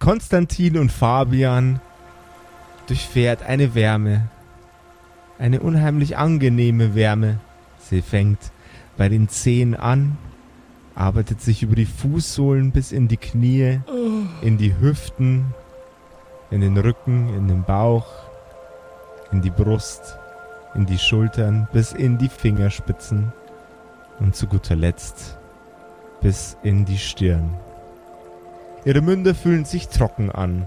Konstantin und Fabian durchfährt eine Wärme. Eine unheimlich angenehme Wärme. Sie fängt bei den Zehen an, arbeitet sich über die Fußsohlen bis in die Knie, in die Hüften, in den Rücken, in den Bauch, in die Brust, in die Schultern, bis in die Fingerspitzen und zu guter Letzt bis in die Stirn. Ihre Münder fühlen sich trocken an,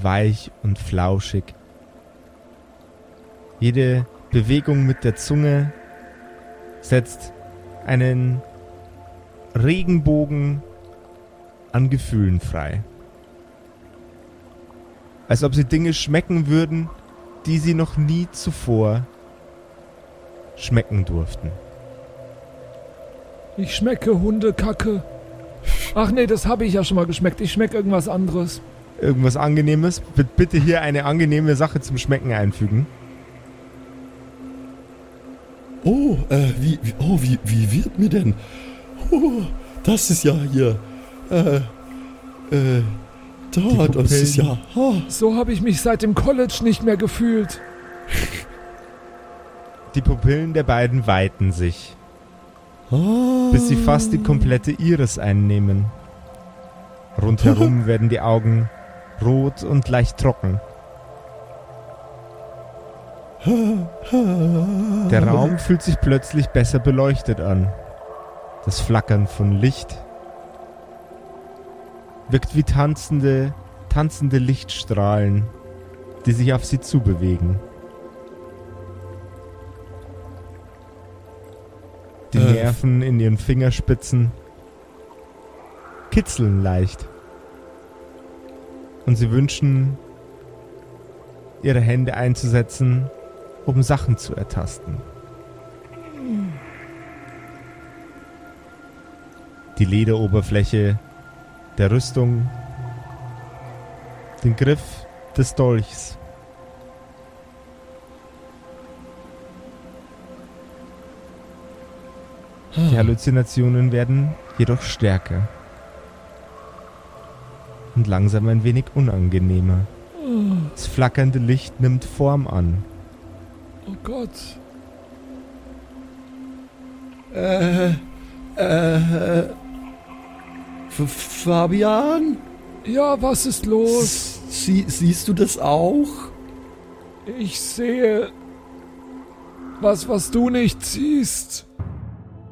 weich und flauschig. Jede Bewegung mit der Zunge setzt einen Regenbogen an Gefühlen frei. Als ob sie Dinge schmecken würden, die sie noch nie zuvor schmecken durften. Ich schmecke Hundekacke. Ach nee, das habe ich ja schon mal geschmeckt. Ich schmecke irgendwas anderes. Irgendwas Angenehmes? Bitte hier eine angenehme Sache zum Schmecken einfügen. Oh, äh, wie, wie, oh, wie, wie wird mir denn? Oh, das ist ja hier, äh, äh, da, das ist ja, oh. So habe ich mich seit dem College nicht mehr gefühlt. Die Pupillen der beiden weiten sich, Bis sie fast die komplette Iris einnehmen. Rundherum werden die Augen rot und leicht trocken. Der Raum fühlt sich plötzlich besser beleuchtet an. Das Flackern von Licht wirkt wie tanzende, tanzende Lichtstrahlen, die sich auf sie zubewegen. Die Äh. Nerven in ihren Fingerspitzen kitzeln leicht. Und sie wünschen, ihre Hände einzusetzen, um Sachen zu ertasten. Die Lederoberfläche der Rüstung, den Griff des Dolchs. Die Halluzinationen werden jedoch stärker und langsam ein wenig unangenehmer. Das flackernde Licht nimmt Form an. Oh Gott. Äh, äh, F Fabian? Ja, was ist los? Sie, siehst du das auch? Ich sehe was, was du nicht siehst.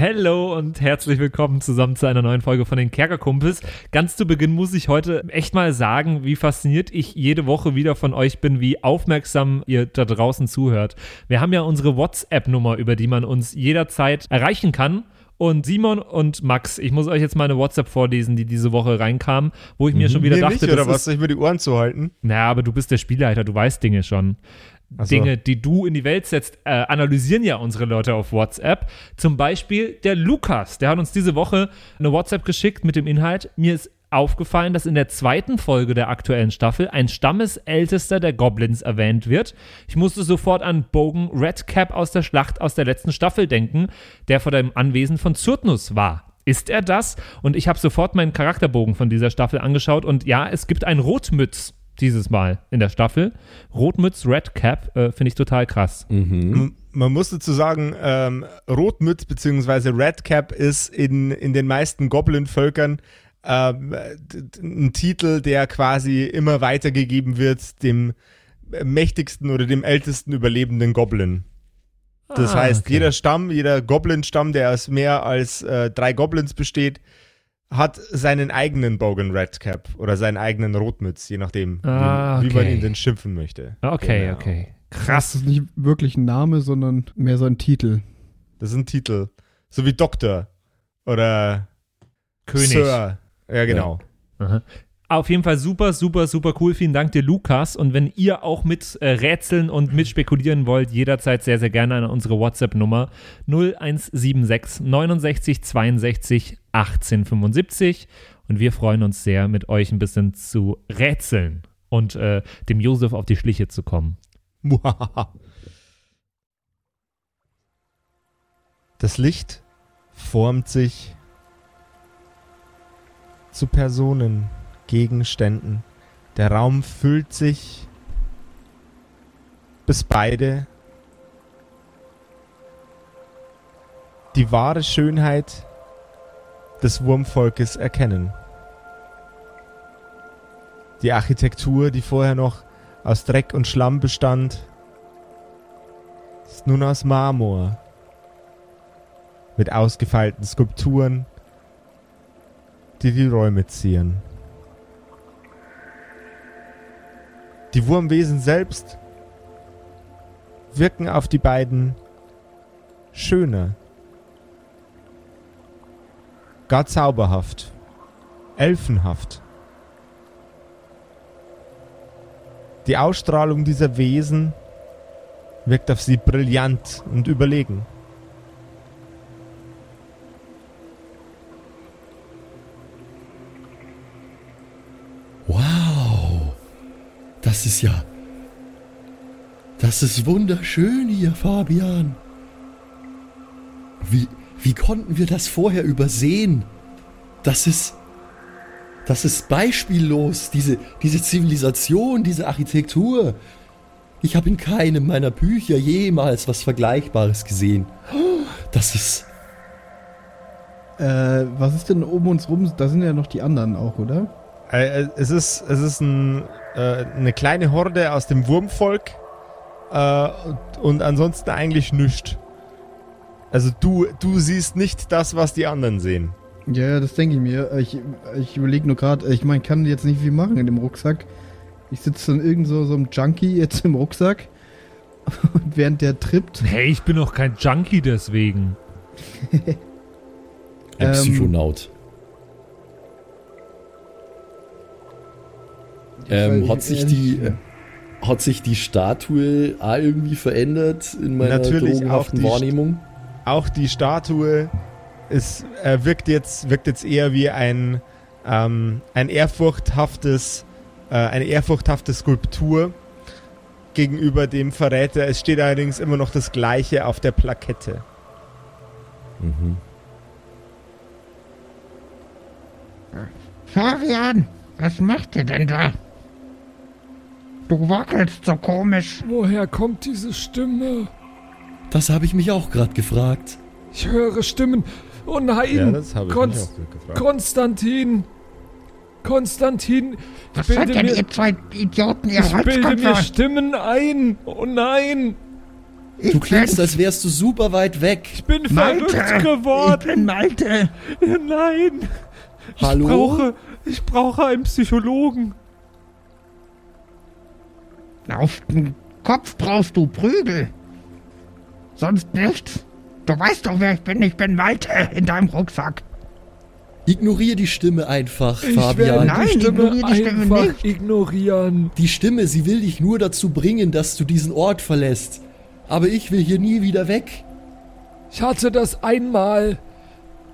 Hello und herzlich willkommen zusammen zu einer neuen Folge von den Kerkerkumpels. Ganz zu Beginn muss ich heute echt mal sagen, wie fasziniert ich jede Woche wieder von euch bin, wie aufmerksam ihr da draußen zuhört. Wir haben ja unsere WhatsApp-Nummer, über die man uns jederzeit erreichen kann. Und Simon und Max, ich muss euch jetzt mal eine WhatsApp vorlesen, die diese Woche reinkam, wo ich mir schon wieder Mir dachte, nicht, oder das was? ist, Soll ich mir die Ohren zuhalten? naja, aber du bist der Spielleiter, du weißt Dinge schon. Ach so. Dinge, die du in die Welt setzt, äh, analysieren ja unsere Leute auf WhatsApp. Zum Beispiel der Lukas, der hat uns diese Woche eine WhatsApp geschickt mit dem Inhalt. Mir ist aufgefallen, dass in der zweiten Folge der aktuellen Staffel ein Stammesältester der Goblins erwähnt wird. Ich musste sofort an Bogan Redcap aus der Schlacht aus der letzten Staffel denken, der vor dem Anwesen von Zyrtnus war. Ist er das? Und ich habe sofort meinen Charakterbogen von dieser Staffel angeschaut und ja, es gibt ein Rotmütz dieses Mal in der Staffel. Rotmütz Red Cap äh, finde ich total krass. M- Man muss dazu sagen, ähm, Rotmütz bzw. Redcap ist in, in den meisten Goblin-Völkern ähm, d- ein Titel, der quasi immer weitergegeben wird dem mächtigsten oder dem ältesten überlebenden Goblin. Das Ah, heißt, okay. jeder Stamm, jeder Goblin-Stamm, der aus mehr als äh, drei Goblins besteht, hat seinen eigenen Bogan Redcap oder seinen eigenen Rotmütz, je nachdem, Ah, wie, wie man okay. ihn denn schimpfen möchte. Okay, Genau. okay. Das Krass. ist nicht wirklich ein Name, sondern mehr so ein Titel. Das ist ein Titel. So wie Doktor oder König. Sir. Ja, genau. Aha. Auf jeden Fall super, super, super cool. Vielen Dank dir, Lukas. Und wenn ihr auch mit äh, rätseln und mit spekulieren wollt, jederzeit sehr, sehr gerne an unsere WhatsApp-Nummer 0176 69 62 18 75. Und wir freuen uns sehr, mit euch ein bisschen zu rätseln und äh, dem Josef auf die Schliche zu kommen. Das Licht formt sich zu Personen, Gegenständen. Der Raum füllt sich, bis beide die wahre Schönheit des Wurmvolkes erkennen. Die Architektur, die vorher noch aus Dreck und Schlamm bestand, ist nun aus Marmor mit ausgefeilten Skulpturen, die die Räume zieren. Die Wurmwesen selbst wirken auf die beiden schöner, gar zauberhaft, elfenhaft. Die Ausstrahlung dieser Wesen wirkt auf sie brillant und überlegen. Wow, das ist ja... Das ist wunderschön hier, Fabian. Wie, wie konnten wir das vorher übersehen? Das ist... Das ist beispiellos, diese, diese Zivilisation, diese Architektur. Ich habe in keinem meiner Bücher jemals was Vergleichbares gesehen. Das ist... Äh, was ist denn um uns rum? Da sind ja noch die anderen auch, oder? Äh, äh, es ist, es ist ein, äh, eine kleine Horde aus dem Wurmvolk äh, und, und ansonsten eigentlich nichts. Also du, du siehst nicht das, was die anderen sehen. Ja, das denke ich mir. Ich, ich überlege nur gerade, ich meine, kann jetzt nicht viel machen in dem Rucksack. Ich sitze dann irgend so, so einem Junkie jetzt im Rucksack. Und während der trippt. Hey, ich bin doch kein Junkie deswegen. Ein Ähm, Psychonaut. Ähm, hat sich die hat sich die Statue auch irgendwie verändert in meiner Natürlich, drogenhaften auch die Wahrnehmung? Auch die Statue ist, äh, wirkt, jetzt, wirkt jetzt eher wie ein, ähm, ein ehrfurchthaftes, äh, eine ehrfurchthafte Skulptur gegenüber dem Verräter. Es steht allerdings immer noch das Gleiche auf der Plakette. Mhm. Fabian, was macht ihr denn da? Du wackelst so komisch. Woher kommt diese Stimme? Das habe ich mich auch gerade gefragt. Ich höre Stimmen. Oh nein! das habe Konst- Konstantin! Konstantin! Ich Was seid bilde denn mir, ihr zwei Idioten, ihr ich bilde mir? Stimmen ein! Oh nein! Ich Du klingst, als wärst du super weit weg. Ich bin Malte. verrückt geworden! Ich bin Malte. Nein! Ich Hallo? brauche, ich brauche einen Psychologen. Auf den Kopf brauchst du Prügel. Sonst nichts. Du weißt doch, wer ich bin. Ich bin Malte in deinem Rucksack. Ignoriere die Stimme einfach, Ich Fabian. werde Nein, die Stimme ignoriere die Stimme einfach nicht. ignorieren. Die Stimme, sie will dich nur dazu bringen, dass du diesen Ort verlässt. Aber ich will hier nie wieder weg. Ich hatte das einmal.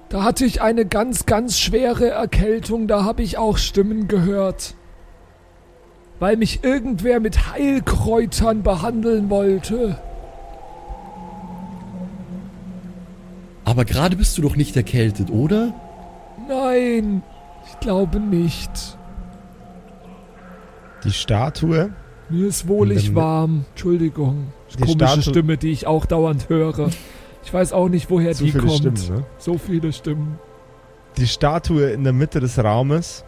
Da hatte ich eine ganz, ganz schwere Erkältung. Da habe ich auch Stimmen gehört. Weil mich irgendwer mit Heilkräutern behandeln wollte. Aber gerade bist du doch nicht erkältet, oder? Nein, ich glaube nicht. Die Statue Mir ist wohlig warm. Entschuldigung. Die Komische Statue- Stimme, die ich auch dauernd höre. Ich weiß auch nicht, woher Zu die viele kommt. Stimmen, ne? So viele Stimmen. Die Statue in der Mitte des Raumes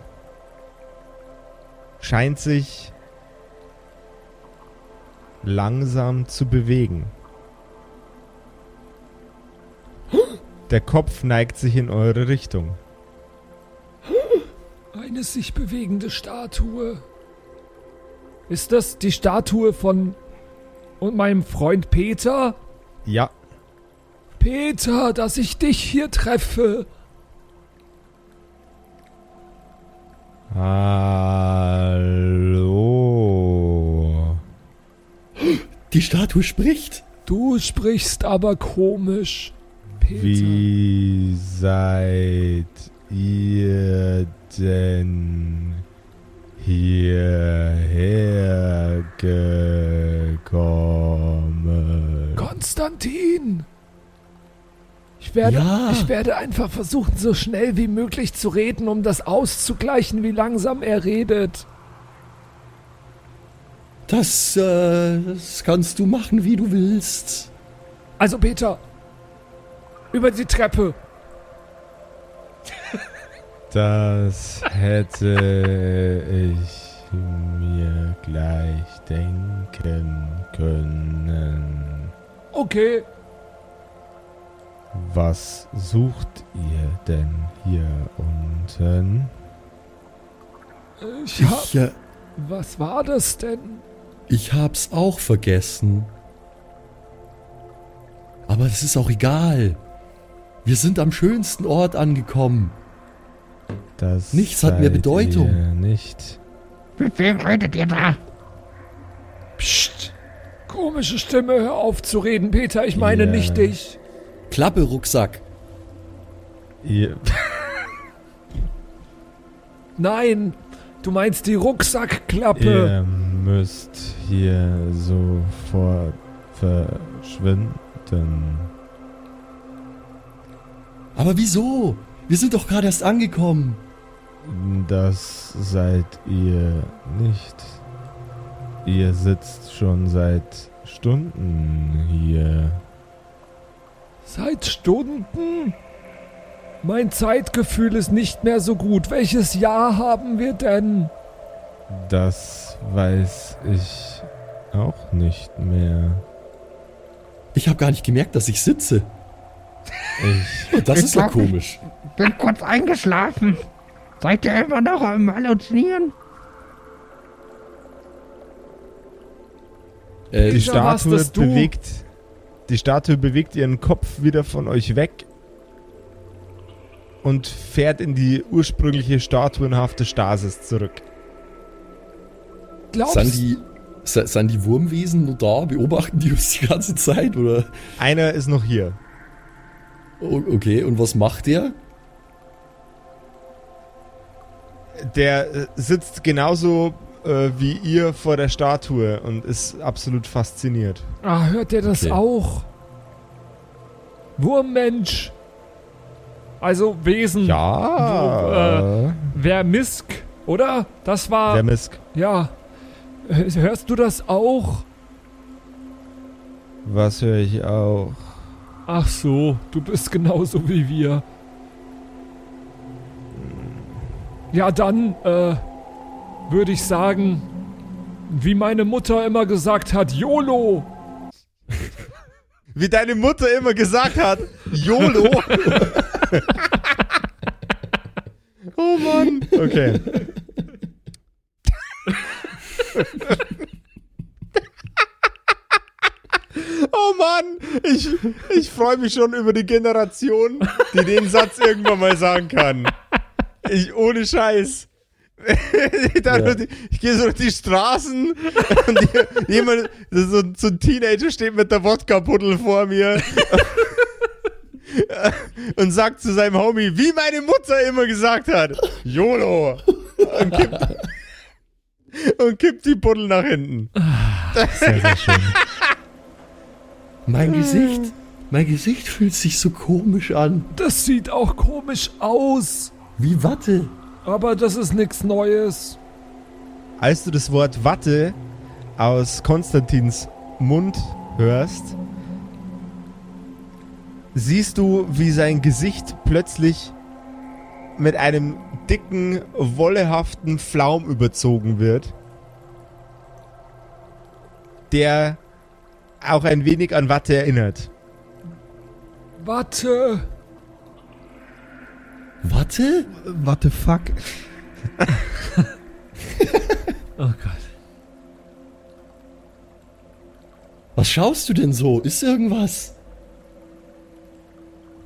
scheint sich langsam zu bewegen. Der Kopf neigt sich in eure Richtung. Hm. Eine sich bewegende Statue. Ist das die Statue von und meinem Freund Peter? Ja. Peter, dass ich dich hier treffe. Hallo. Die Statue spricht. Du sprichst aber komisch. Peter. Wie seid ihr denn hierher gekommen? Konstantin! Ich werde, Ja. ich werde einfach versuchen, so schnell wie möglich zu reden, um das auszugleichen, wie langsam er redet. Das, äh, das kannst du machen, wie du willst. Also, Peter, über die Treppe. Das hätte ich mir gleich denken können. Okay, Was sucht ihr denn hier unten? ich hab. Ich, äh, Was war das denn? ich hab's auch vergessen. Aber es ist auch egal. Wir sind am schönsten Ort angekommen. Das Nichts hat mehr Bedeutung. Nicht. Mit wem redet ihr da? Psst. Komische Stimme, hör auf zu reden, Peter. Ich meine Ja. nicht dich. Klappe, Rucksack. Ihr, Nein, du meinst die Rucksackklappe. ihr müsst hier sofort verschwinden. Aber wieso? Wir sind doch gerade erst angekommen. Das seid ihr nicht. Ihr sitzt schon seit Stunden hier. Seit Stunden? Mein Zeitgefühl ist nicht mehr so gut. Welches Jahr haben wir denn? Das weiß ich auch nicht mehr. Ich habe gar nicht gemerkt, dass ich sitze. Ich, Das ist ja komisch. Bin kurz eingeschlafen. Seid ihr immer noch am Halluzinieren? Äh, die warst Statue das du? bewegt. Die Statue bewegt ihren Kopf wieder von euch weg und fährt in die ursprüngliche statuenhafte Stasis zurück. Glaubst sind, die, sind die Wurmwesen nur da? Beobachten die uns die ganze Zeit? Oder? Einer ist noch hier. Okay, und was macht der? Der äh, sitzt genauso äh, wie ihr vor der Statue und ist absolut fasziniert. Ah, hört ihr das Okay. auch? Wurmmensch. Also Wesen. Ja. Vermisk, oder? Das war. Vermisk. ja. Hörst du das auch? Was höre ich auch? Ach so, du bist genauso wie wir. Ja, dann, äh, würde ich sagen, wie meine Mutter immer gesagt hat, YOLO! Wie deine Mutter immer gesagt hat, YOLO. oh Mann. Okay. Oh Mann, ich, ich freue mich schon über die Generation, die den Satz irgendwann mal sagen kann. Ich, ohne Scheiß. Ja. die- ich gehe so durch die Straßen und die, jemand, so, so ein Teenager steht mit der Wodka-Puddel vor mir und sagt zu seinem Homie, wie meine Mutter immer gesagt hat, YOLO. Und kippt, und kippt die Puddel nach hinten. Sehr, sehr schön. Mein Gesicht. Mein Gesicht fühlt sich so komisch an. Das sieht auch komisch aus, Wie Watte. aber das ist nichts Neues. Als du das Wort Watte aus Konstantins Mund hörst, siehst du, wie sein Gesicht plötzlich mit einem dicken, wollehaften Flaum überzogen wird, der auch ein wenig an Watte erinnert. Warte, Watte? What the fuck? Oh Gott. Was schaust du denn so? Ist irgendwas?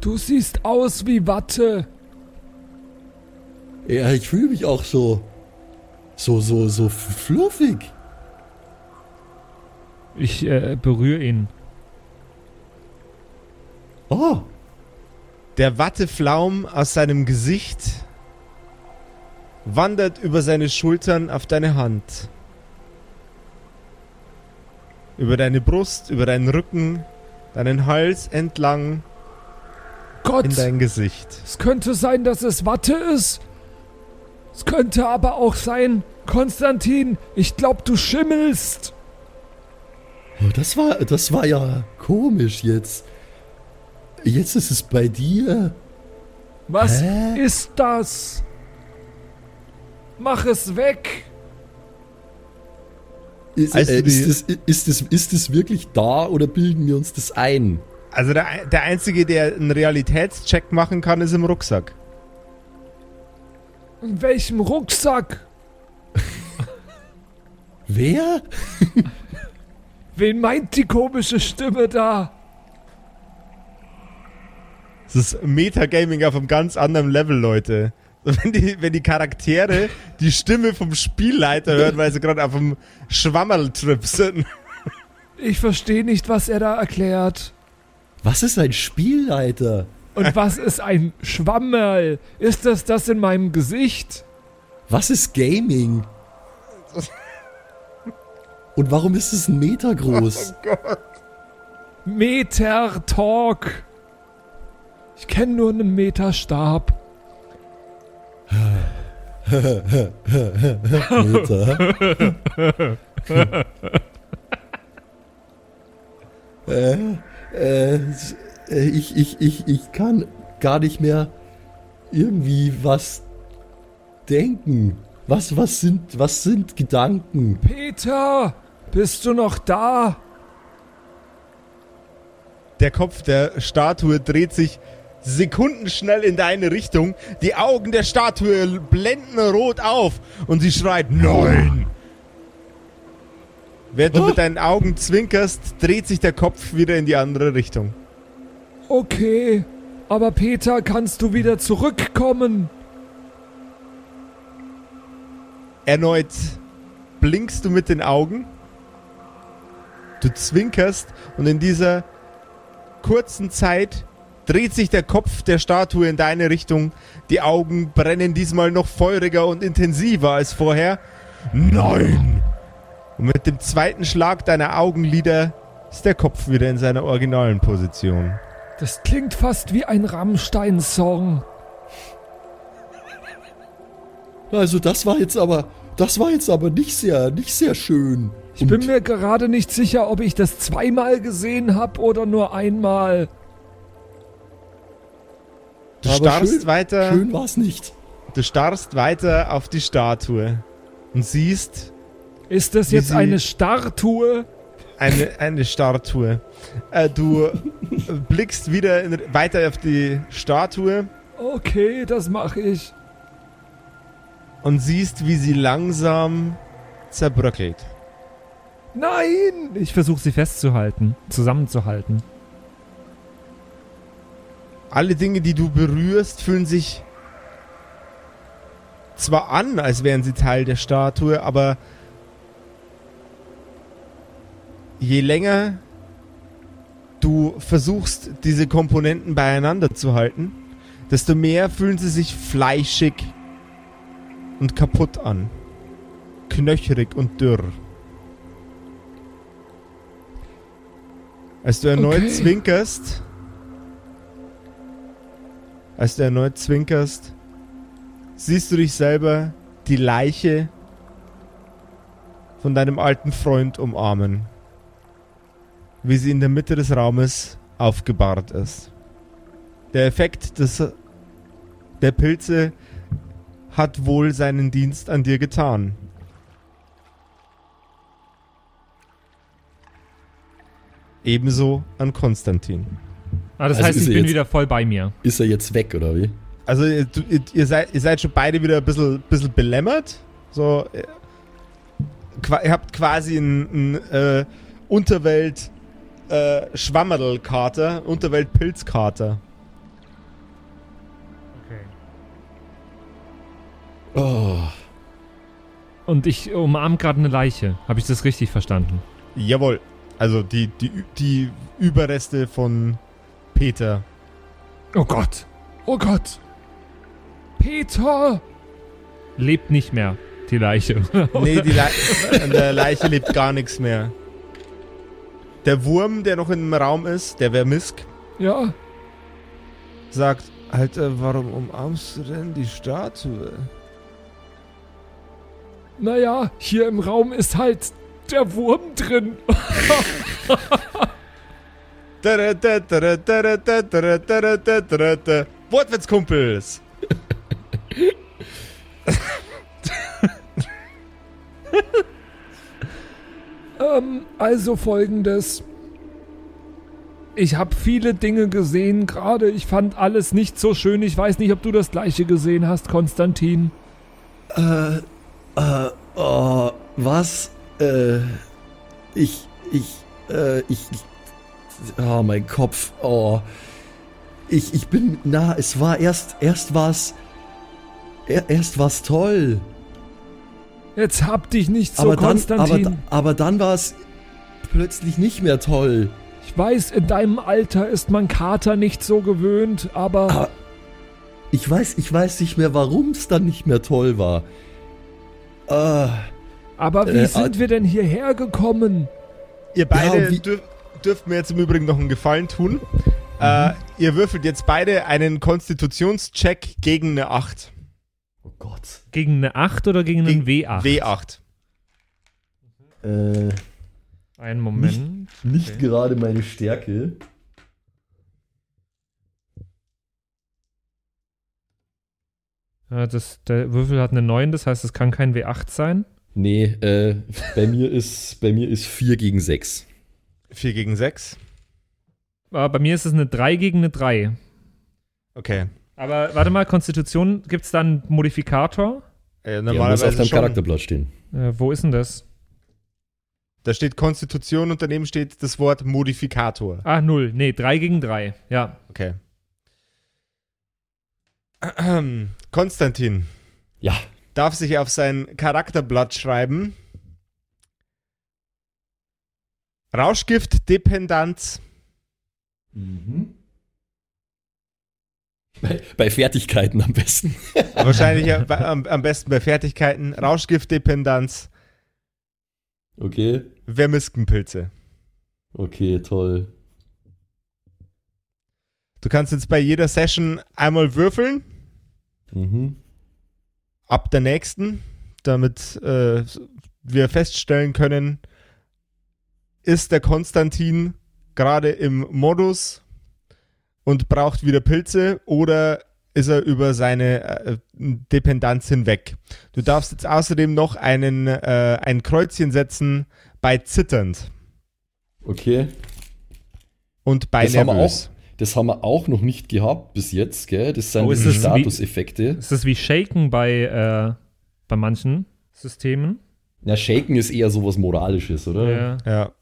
du siehst aus wie Watte. Ja, ich fühle mich auch so. So, so, so fluffig. Ich äh, berühre ihn. Oh, Der Watteflaum aus seinem Gesicht wandert über seine Schultern auf deine Hand. Über deine Brust, über deinen Rücken, deinen Hals entlang Gott, in dein Gesicht. es könnte sein, dass es Watte ist. Es könnte aber auch sein, Konstantin, ich glaube, du schimmelst. Oh, das war, das war ja komisch jetzt. Jetzt ist es bei dir. Was Hä? ist das? Mach es weg. Ist, Also äh, ist, es, ist, es, ist es wirklich da oder bilden wir uns das ein? Also der, der Einzige, der einen Realitätscheck machen kann, ist im Rucksack. In welchem Rucksack? Wer? Wen meint die komische Stimme da? Das ist Metagaming auf einem ganz anderen Level, Leute. Wenn die, wenn die Charaktere die Stimme vom Spielleiter hören, weil sie gerade auf einem Schwammerl-Trip sind. Ich verstehe nicht, was er da erklärt. Was ist ein Spielleiter? Und was ist ein Schwammerl? Ist das das in meinem Gesicht? Was ist Gaming? Und warum ist es ein Meter groß? Meter Talk. Ich kenne nur einen Meterstab. Meter. äh, äh, ich, ich, ich, ich kann gar nicht mehr irgendwie was denken. Was, was sind, was sind Gedanken? Peter, bist du noch da? Der Kopf der Statue dreht sich sekundenschnell in deine Richtung. Die Augen der Statue blenden rot auf und sie schreit Nein! Während du mit deinen Augen zwinkerst, dreht sich der Kopf wieder in die andere Richtung. Okay, aber Peter, kannst du wieder zurückkommen? Erneut blinkst du mit den Augen. Du zwinkerst und in dieser kurzen Zeit dreht sich der Kopf der Statue in deine Richtung. Die Augen brennen diesmal noch feuriger und intensiver als vorher. Nein! Und mit dem zweiten Schlag deiner Augenlider ist der Kopf wieder in seiner originalen Position. Das klingt fast wie ein Rammstein-Song. Also das war jetzt aber, das war jetzt aber nicht sehr, nicht sehr schön. Ich bin mir gerade nicht sicher, ob ich das zweimal gesehen habe oder nur einmal. Du Aber starrst schön- weiter. Schön war's nicht. Du starrst weiter auf die Statue und siehst Ist das jetzt eine Statue? eine, eine Statue. Äh, du blickst wieder in, weiter auf die Statue Okay, das mache ich. und siehst, wie sie langsam zerbröckelt. Nein! Ich versuche sie festzuhalten, zusammenzuhalten. Alle Dinge, die du berührst, fühlen sich zwar an, als wären sie Teil der Statue, aber je länger du versuchst, diese Komponenten beieinander zu halten, desto mehr fühlen sie sich fleischig und kaputt an. Knöcherig und dürr. Als du erneut Okay. zwinkerst, als du erneut zwinkerst, siehst du dich selber die Leiche von deinem alten Freund umarmen. Wie sie in der Mitte des Raumes aufgebahrt ist. Der Effekt des, der Pilze hat wohl seinen Dienst an dir getan. Ebenso an Konstantin. Ah, das Also heißt, ich bin jetzt- wieder voll bei mir. Ist er jetzt weg, oder wie? Also ihr, du- ihr, seid, ihr seid schon beide wieder ein bisschen, bisschen belämmert. So, äh, ihr habt quasi einen, einen äh, Unterwelt äh, Schwammerl-Kater, Unterwelt-Pilzkater. Oh, Und ich umarme gerade eine Leiche. Habe ich das richtig verstanden? Jawohl. Also die, die, die Überreste von Peter. Oh Gott. Oh Gott. Peter. Lebt nicht mehr, die Leiche. Nee, die Le an der Leiche lebt gar nichts mehr. Der Wurm, der noch im Raum ist, der Vermisk, Ja. sagt, Alter, warum umarmst du denn die Statue? Naja, hier im Raum ist halt der Wurm drin. Wortwitzkumpels! Ähm, also folgendes. Ich habe viele Dinge gesehen gerade. Ich fand alles nicht so schön. Ich weiß nicht, ob du das gleiche gesehen hast, Konstantin. Äh, äh, oh, was? Äh, ich, ich, äh, ich, ich, oh, mein Kopf, oh. Ich, ich bin, na, es war erst, erst war's, er, erst war's toll. Jetzt hab dich nicht so, aber dann, aber, Konstantin. aber dann war's plötzlich nicht mehr toll. ich weiß, in deinem Alter ist man Kater nicht so gewöhnt, aber Ah, Ich weiß, ich weiß nicht mehr, warum es dann nicht mehr toll war. Ah, aber wie äh, sind wir denn hierher gekommen? Ihr beide Ja, dürf, dürft mir jetzt im Übrigen noch einen Gefallen tun. Äh, ihr würfelt jetzt beide einen Konstitutionscheck gegen eine 8. oh Gott. Gegen eine 8 oder gegen einen Gegen W8? W8. Äh, Einen Moment. nicht gerade meine Stärke. Ja, das, der Würfel hat eine 9, das heißt, es kann kein W8 sein. Nee, äh, bei mir ist bei mir ist 4 gegen 6. 4 gegen 6. Aber bei mir ist es eine 3 gegen eine 3. Okay. Aber warte mal, Konstitution, gibt es da einen Modifikator? Äh, Der muss normalerweise auf deinem schon. Charakterblatt stehen. Äh, wo ist denn das? Da steht Konstitution und daneben steht das Wort Modifikator. Ah, 0. Nee, 3 gegen 3. Ja. Okay. Ahem. Konstantin Ja. Darf sich auf sein Charakterblatt schreiben. Rauschgift, Dependanz. Mhm. Bei, bei Fertigkeiten am besten. Wahrscheinlich am, am besten bei Fertigkeiten. Rauschgift, Dependanz. Okay. Vermiskenpilze. Okay, toll. Du kannst jetzt bei jeder Session einmal würfeln, Mhm. Ab der nächsten, damit äh, wir feststellen können, ist der Konstantin gerade im Modus und braucht wieder Pilze oder ist er über seine äh, Dependanz hinweg. Du darfst jetzt außerdem noch einen, äh, ein Kreuzchen setzen bei zitternd Okay. und bei Das nervös. Das haben wir auch noch nicht gehabt bis jetzt, gell? Das sind Oh, wie- Statuseffekte. Ist das wie Shaken bei, äh, bei manchen Systemen? Na, Shaken ist eher sowas Moralisches, oder? Ja. Ja.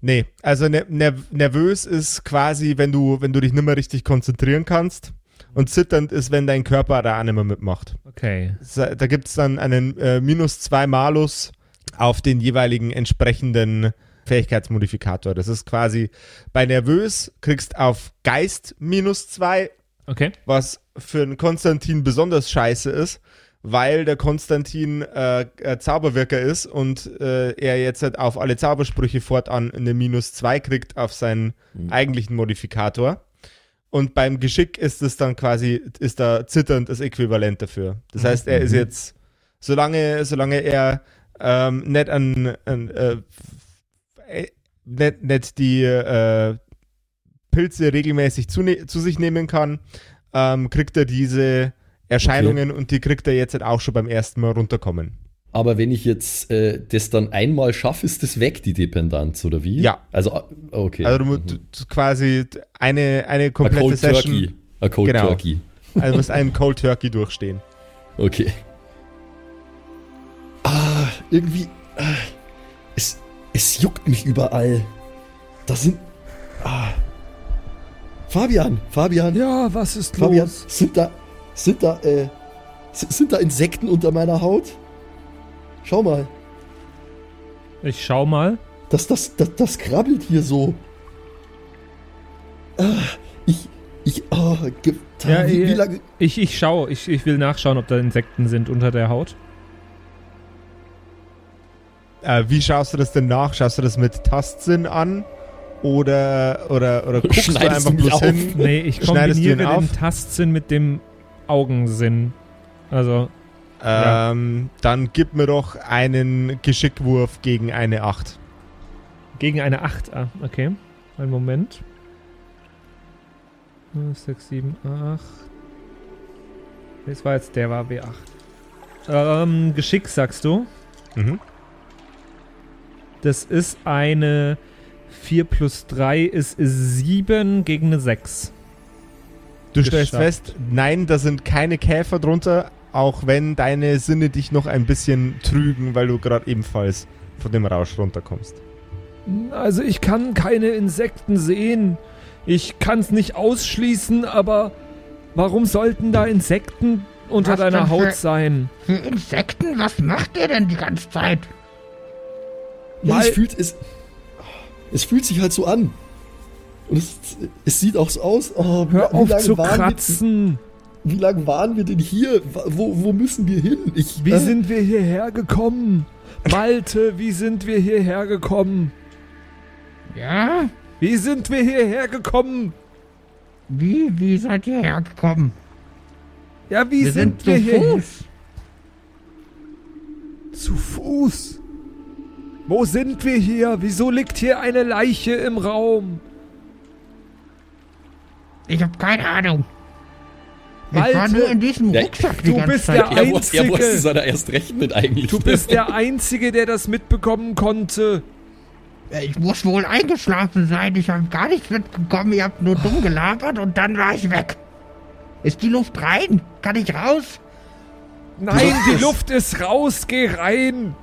Nee, also ner ner nervös ist quasi, wenn du, wenn du dich nicht mehr richtig konzentrieren kannst. Und zitternd ist, wenn dein Körper da auch nicht mehr mitmacht. Okay. Da gibt es dann einen äh, minus 2 Malus auf den jeweiligen entsprechenden Fähigkeitsmodifikator. Das ist quasi bei nervös kriegst auf Geist minus 2, Okay. was für einen Konstantin besonders scheiße ist, weil der Konstantin äh, äh, Zauberwirker ist und äh, er jetzt halt auf alle Zaubersprüche fortan eine minus 2 kriegt auf seinen Mhm. eigentlichen Modifikator. Und beim Geschick ist es dann quasi, ist da zitternd das Äquivalent dafür. Das heißt, er ist Mhm. jetzt, solange, solange er ähm, nicht an, an äh, nicht, nicht die äh, Pilze regelmäßig zu, ne zu sich nehmen kann, ähm, kriegt er diese Erscheinungen und die kriegt er jetzt auch schon beim ersten Mal runterkommen. Aber wenn ich jetzt äh, das dann einmal schaffe, ist das weg, die Dependanz, oder wie? Ja. Also, ah, okay. Also du musst Mhm. quasi eine, eine A komplette Cold Session, Turkey. A Cold Genau. Turkey. also du musst einen Cold Turkey durchstehen. Okay. Ah, irgendwie. Ah, es, es juckt mich überall. Da sind. Ah. Fabian, Fabian, Ja, was ist Fabian, los? sind da. Sind da, äh. Sind da Insekten unter meiner Haut? Schau mal. Ich schau mal. Das, das, das, das krabbelt hier so. Ah, ich, ich, ge- Ja, wie, wie ja. lange? Ich, ich schaue, ich, ich will nachschauen, ob da Insekten sind unter der Haut. Äh, wie schaust du das denn nach? Schaust du das mit Tastsinn an? Oder, oder, oder guckst du Schneidest einfach du mich bloß auf? hin? Nee, ich kombiniere den auf? Tastsinn mit dem Augensinn. Also, Ja. Ähm, dann gib mir doch einen Geschickwurf gegen eine 8. gegen eine 8. Ah, okay. Einen Moment. 6, 7, 8. Das war jetzt, der war W8. Ähm, Geschick sagst du. Mhm. Das ist eine 4 plus 3 ist 7 gegen eine 6. Du stellst Geschafft. fest, nein, da sind keine Käfer drunter, auch wenn deine Sinne dich noch ein bisschen trügen, weil du gerade ebenfalls von dem Rausch runterkommst. Also ich kann keine Insekten sehen. Ich kann es nicht ausschließen, aber warum sollten da Insekten unter Was deiner Haut sein? Für Insekten, was macht ihr denn die ganze Zeit? Ja, es fühlt, es, es fühlt sich halt so an. Und es, es sieht auch so aus. Oh, wie- Hör wie auf lange zu waren kratzen. Wir, wie lange waren wir denn hier? Wo, wo müssen wir hin? Ich, Wie äh, sind wir hierher gekommen? Malte, wie sind wir hierher gekommen? Ja? Wie sind wir hierher gekommen? Wie, wie seid ihr hergekommen? Ja, wie wir sind, sind, wir zu hier? Fuß. Zu Fuß. Wo sind wir hier? Wieso liegt hier eine Leiche im Raum? Ich habe keine Ahnung. Ich Malte, war nur in diesem Ja, Rucksack die du ganze bist Zeit. der Er wusste, er Einzige. wusste soll er erst recht mit eigentlich. Du bist der Einzige, der das mitbekommen konnte. Ich muss wohl eingeschlafen sein. Ich habe gar nichts mitbekommen. Ihr habt nur dumm gelabert und dann war ich weg. Ist die Luft rein? Kann ich raus? Nein, die Luft ist raus, geh rein.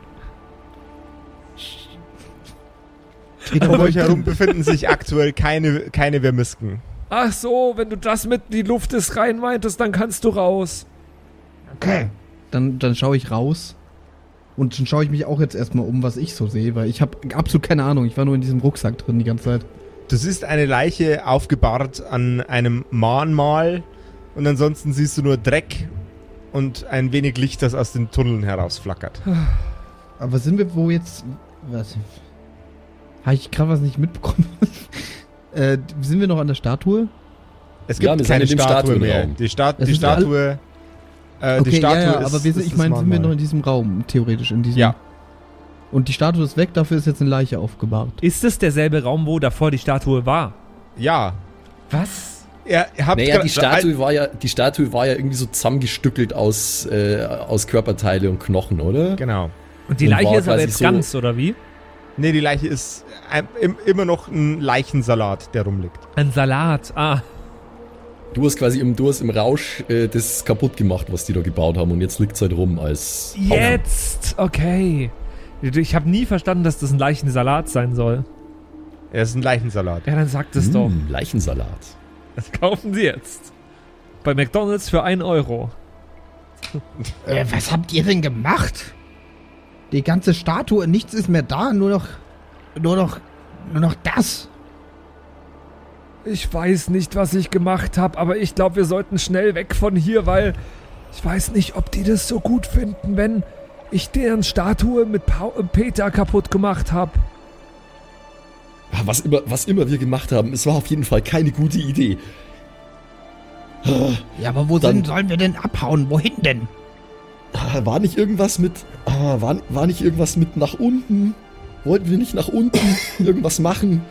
Um euch herum befinden sich aktuell keine, keine Vermisken. Ach so, wenn du das mit die Luft ist rein meintest, dann kannst du raus. Okay. Dann, dann schaue ich raus. Und dann schaue ich mich auch jetzt erstmal um, was ich so sehe, weil ich habe absolut keine Ahnung. Ich war nur in diesem Rucksack drin die ganze Zeit. Du siehst eine Leiche aufgebahrt an einem Mahnmal und ansonsten siehst du nur Dreck und ein wenig Licht, das aus den Tunneln herausflackert. Aber sind wir wo jetzt. Was? Habe ich gerade was nicht mitbekommen? äh, sind wir noch an der Statue? Es Ja, gibt wir sind keine Statue mehr. Die, Sta Es die Statue. Äh, die okay, Statue ja, ja, ist, aber wir sind, ist ich das meine, sind wir noch in diesem Raum, theoretisch in diesem. Ja. Und die Statue ist weg, dafür ist jetzt eine Leiche aufgebahrt. Ist es derselbe Raum, wo davor die Statue war? Ja. Was? Habt Naja, die Statue, war ja, die Statue war ja irgendwie so zusammengestückelt aus, äh, aus Körperteile und Knochen, oder? Genau. Und die Und Leiche ist aber jetzt so- ganz, oder wie? Nee, die Leiche ist immer noch ein Leichensalat, der rumliegt. Ein Salat. Ah, Du hast quasi im, du hast im Rausch äh, das kaputt gemacht, was die da gebaut haben und jetzt liegt's halt rum als Haufen. jetzt. Okay. Ich habe nie verstanden, dass das ein Leichensalat sein soll. Er ist ein Leichensalat. Ja, dann sagt es doch. Mm, Leichensalat. Das kaufen Sie jetzt. Bei McDonalds für 1 Euro. Äh, was habt ihr denn gemacht? Die ganze Statue, nichts ist mehr da, nur noch. Nur noch, nur noch das. Ich weiß nicht, was ich gemacht habe, aber ich glaube, wir sollten schnell weg von hier, weil ich weiß nicht, ob die das so gut finden, wenn ich deren Statue mit Pau äh, Peter kaputt gemacht habe. Ja, Was immer, was immer wir gemacht haben, es war auf jeden Fall keine gute Idee. Ja, aber wo Dann- sind, sollen wir denn abhauen? Wohin denn? Ah, War nicht irgendwas mit. Ah, war, war nicht irgendwas mit nach unten? Wollten wir nicht nach unten irgendwas machen?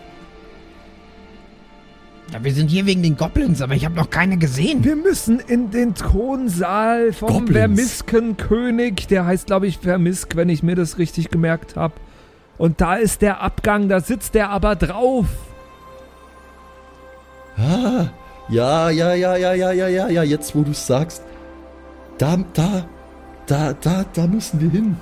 Ja, wir sind hier wegen den Goblins, aber ich habe noch keine gesehen. Wir müssen in den Thronsaal vom Goblins. Vermiskenkönig. Der heißt, glaube ich, Vermisk, wenn ich mir das richtig gemerkt habe. Und da ist der Abgang, da sitzt der aber drauf. Ah, ja, ja, ja, ja, ja, ja, ja, ja, jetzt wo du sagst. Da, da, da, da, da müssen wir hin.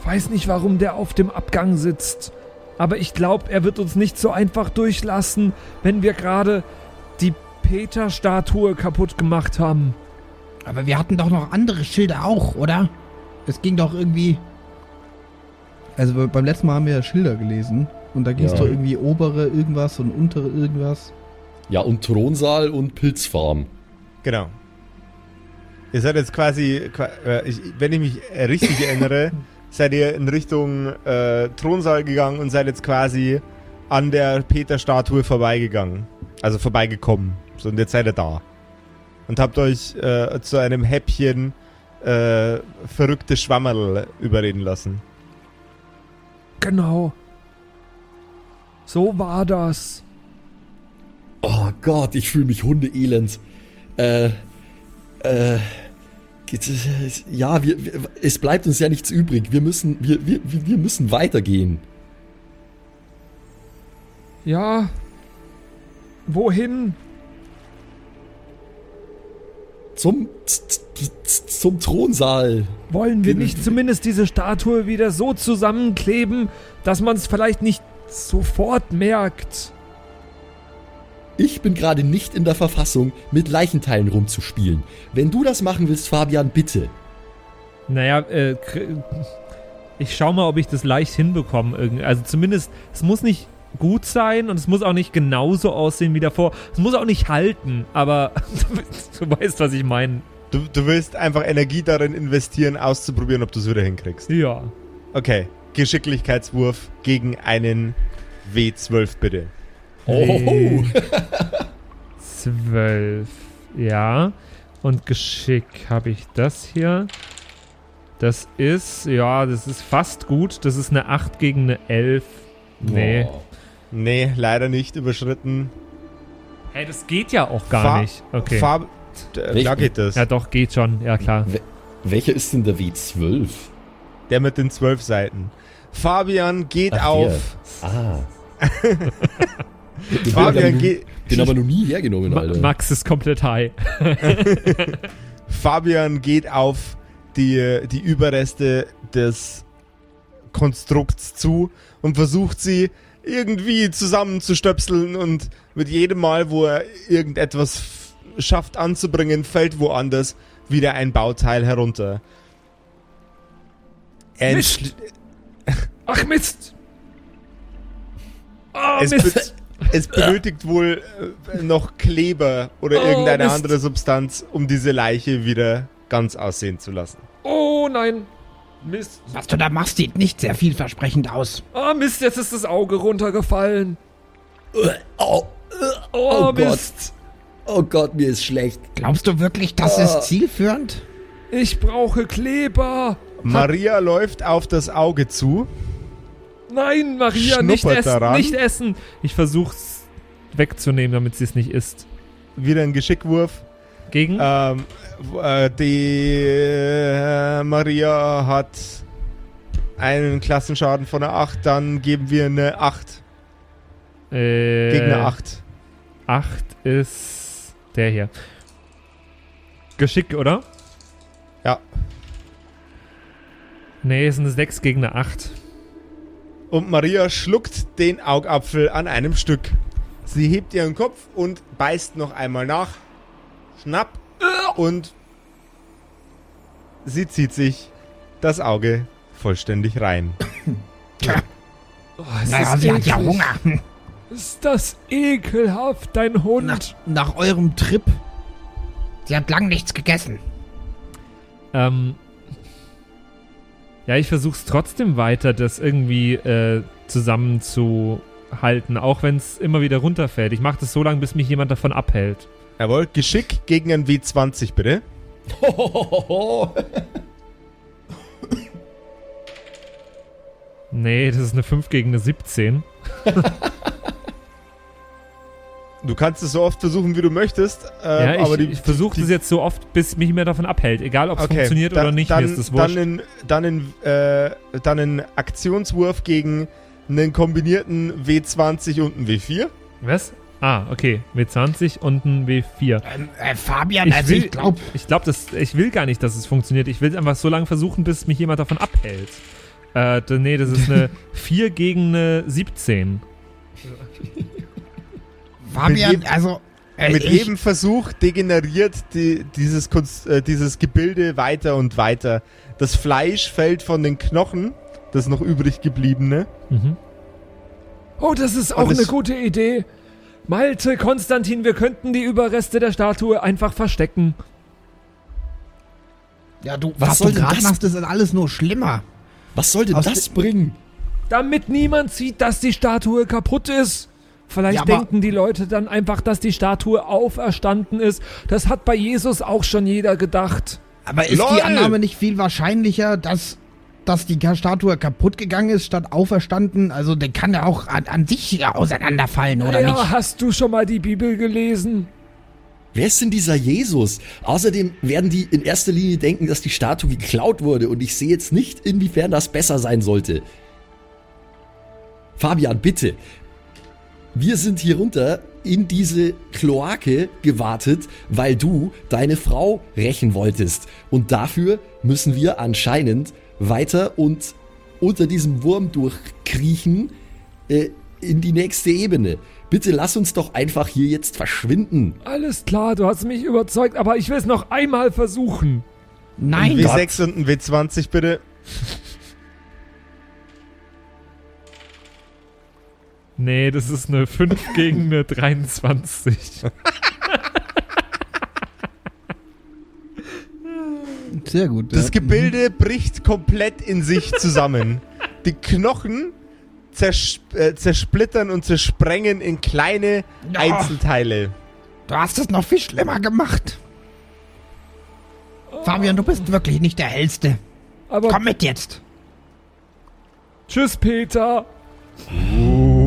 Ich weiß nicht, warum der auf dem Abgang sitzt. Aber ich glaube, er wird uns nicht so einfach durchlassen, wenn wir gerade die Peter-Statue kaputt gemacht haben. Aber wir hatten doch noch andere Schilder auch, oder? Es ging doch irgendwie. Also be- beim letzten Mal haben wir ja Schilder gelesen. Und da ging es Ja. doch irgendwie obere irgendwas und untere irgendwas. Ja, und Thronsaal und Pilzfarm. Genau. Ihr seid jetzt quasi, qua- äh, wenn ich mich richtig erinnere, seid ihr in Richtung äh, Thronsaal gegangen und seid jetzt quasi an der Peter-Statue vorbeigegangen. Also vorbeigekommen. So, und jetzt seid ihr da. Und habt euch äh, zu einem Häppchen äh, verrückte Schwammerl überreden lassen. Genau. So war das. Oh Gott, ich fühle mich hundeelend. Äh, äh, ja, wir, wir, es bleibt uns ja nichts übrig. Wir müssen, wir, wir, wir müssen weitergehen. Ja. Wohin? Zum, zum Thronsaal. Wollen wir nicht zumindest diese Statue wieder so zusammenkleben, dass man es vielleicht nicht sofort merkt? Ich bin gerade nicht in der Verfassung, mit Leichenteilen rumzuspielen. Wenn du das machen willst, Fabian, bitte. Naja, äh, kr- ich schau mal, ob ich das leicht hinbekomme. Also zumindest, es muss nicht gut sein und es muss auch nicht genauso aussehen wie davor. Es muss auch nicht halten, aber du weißt, was ich meine. Du, du willst einfach Energie darin investieren, auszuprobieren, ob du es wieder hinkriegst. Ja. Okay. Geschicklichkeitswurf gegen einen W12 bitte. Oh, Zwölf. Ja. Und Geschick habe ich das hier. Das ist, ja, das ist fast gut. Das ist eine 8 gegen eine 11. Nee. Oh. Nee, leider nicht überschritten. Hey, das geht ja auch gar Fa- nicht. Okay. D- Welch- Da geht das. ja, doch, geht schon. Ja, klar. Welcher ist denn der W12? Der mit den zwölf Seiten. Fabian geht Ach, auf. Ah. den Fabian geht. den aber noch nie hergenommen, Ma Alter. Max ist komplett high. Fabian geht auf die, die Überreste des Konstrukts zu und versucht sie irgendwie zusammenzustöpseln und mit jedem Mal, wo er irgendetwas schafft anzubringen, fällt woanders wieder ein Bauteil herunter. Er Mist! Ach Mist! Oh es, Mist! Es benötigt wohl äh, noch Kleber oder Oh, irgendeine Mist. andere Substanz, um diese Leiche wieder ganz aussehen zu lassen. Oh nein! Mist! Was du da machst, sieht nicht sehr vielversprechend aus. Ah Mist, jetzt ist das Auge runtergefallen. Oh, Oh, Oh Gott. Mist! oh Gott, mir ist schlecht. Glaubst du wirklich, das Ah. ist zielführend? Ich brauche Kleber! Maria läuft auf das Auge zu. Nein, Maria, nicht essen, daran. nicht essen. Ich versuch's wegzunehmen, damit sie es nicht isst. Wieder ein Geschickwurf. Gegen? Ähm, äh, die äh, Maria hat einen Klassenschaden von einer 8, dann geben wir eine 8 äh, gegen eine 8. 8 ist der hier. Geschick, oder? Ja. Nee, es ist eine 6 gegen eine 8. Und Maria schluckt den Augapfel an einem Stück. Sie hebt ihren Kopf und beißt noch einmal nach. Schnapp. Und sie zieht sich das Auge vollständig rein. Oh, Naja, ist sie hat ja. Hunger. Ist das ekelhaft, dein Hund? Nach, nach eurem Trip. Sie hat lang nichts gegessen. Ähm, ja, ich versuch's trotzdem weiter, das irgendwie äh, zusammenzuhalten, auch wenn es immer wieder runterfällt. Ich mache das so lange, bis mich jemand davon abhält. Jawohl, Geschick gegen ein W20 bitte. Nee, das ist eine 5 gegen eine 17. Du kannst es so oft versuchen, wie du möchtest. Ähm, ja, ich, aber die, ich versuche das jetzt so oft, bis mich mehr davon abhält. Egal, ob es Okay, funktioniert dann- oder nicht, dann, mir ist das wurscht. Dann in, dann, in, äh, dann in Aktionswurf gegen einen kombinierten W20 und einen W4. Was? Ah, okay. W20 und ein W4. Ähm, äh, Fabian, Ich also will, ich glaube, ich glaube, ich will gar nicht, dass es funktioniert. Ich will es einfach so lange versuchen, bis mich jemand davon abhält. Äh, nee, das ist eine 4 gegen eine 17. Fabian, jedem- also äh, Mit jedem Versuch degeneriert die, dieses, Kunst, äh, dieses Gebilde weiter und weiter. Das Fleisch fällt von den Knochen das noch übrig gebliebene. Mhm. Oh, das ist auch eine gute Idee. Malte, Konstantin, wir könnten die Überreste der Statue einfach verstecken. Ja, du, Was was, soll du gerade das? machst, ist alles nur schlimmer. Was soll denn Aus das bringen? Damit niemand sieht, dass die Statue kaputt ist. Vielleicht Ja, denken die Leute dann einfach, dass die Statue auferstanden ist. Das hat bei Jesus auch schon jeder gedacht. Aber ist Lol! die Annahme nicht viel wahrscheinlicher, dass, dass die Statue kaputt gegangen ist, statt auferstanden? Also, der kann ja auch an, an sich auseinanderfallen, oder ja, nicht? hast du schon mal die Bibel gelesen? Wer ist denn dieser Jesus? Außerdem werden die in erster Linie denken, dass die Statue geklaut wurde und ich sehe jetzt nicht, inwiefern das besser sein sollte. Fabian, bitte. Wir sind hier runter in diese Kloake gewartet, weil du deine Frau rächen wolltest. Und dafür müssen wir anscheinend weiter und unter diesem Wurm durchkriechen äh, in die nächste Ebene. Bitte lass uns doch einfach hier jetzt verschwinden. Alles klar, du hast mich überzeugt, aber ich will es noch einmal versuchen. Nein, ein Gott. W6 und ein W20 bitte. Nee, das ist eine 5 gegen eine 23. Sehr gut. Das ja. Gebilde bricht komplett in sich zusammen. Die Knochen zers äh, zersplittern und zersprengen in kleine Ja. Einzelteile. Du hast es noch viel schlimmer gemacht. Fabian, du bist wirklich nicht der Hellste. Aber Komm mit jetzt. tschüss, Peter. Uh,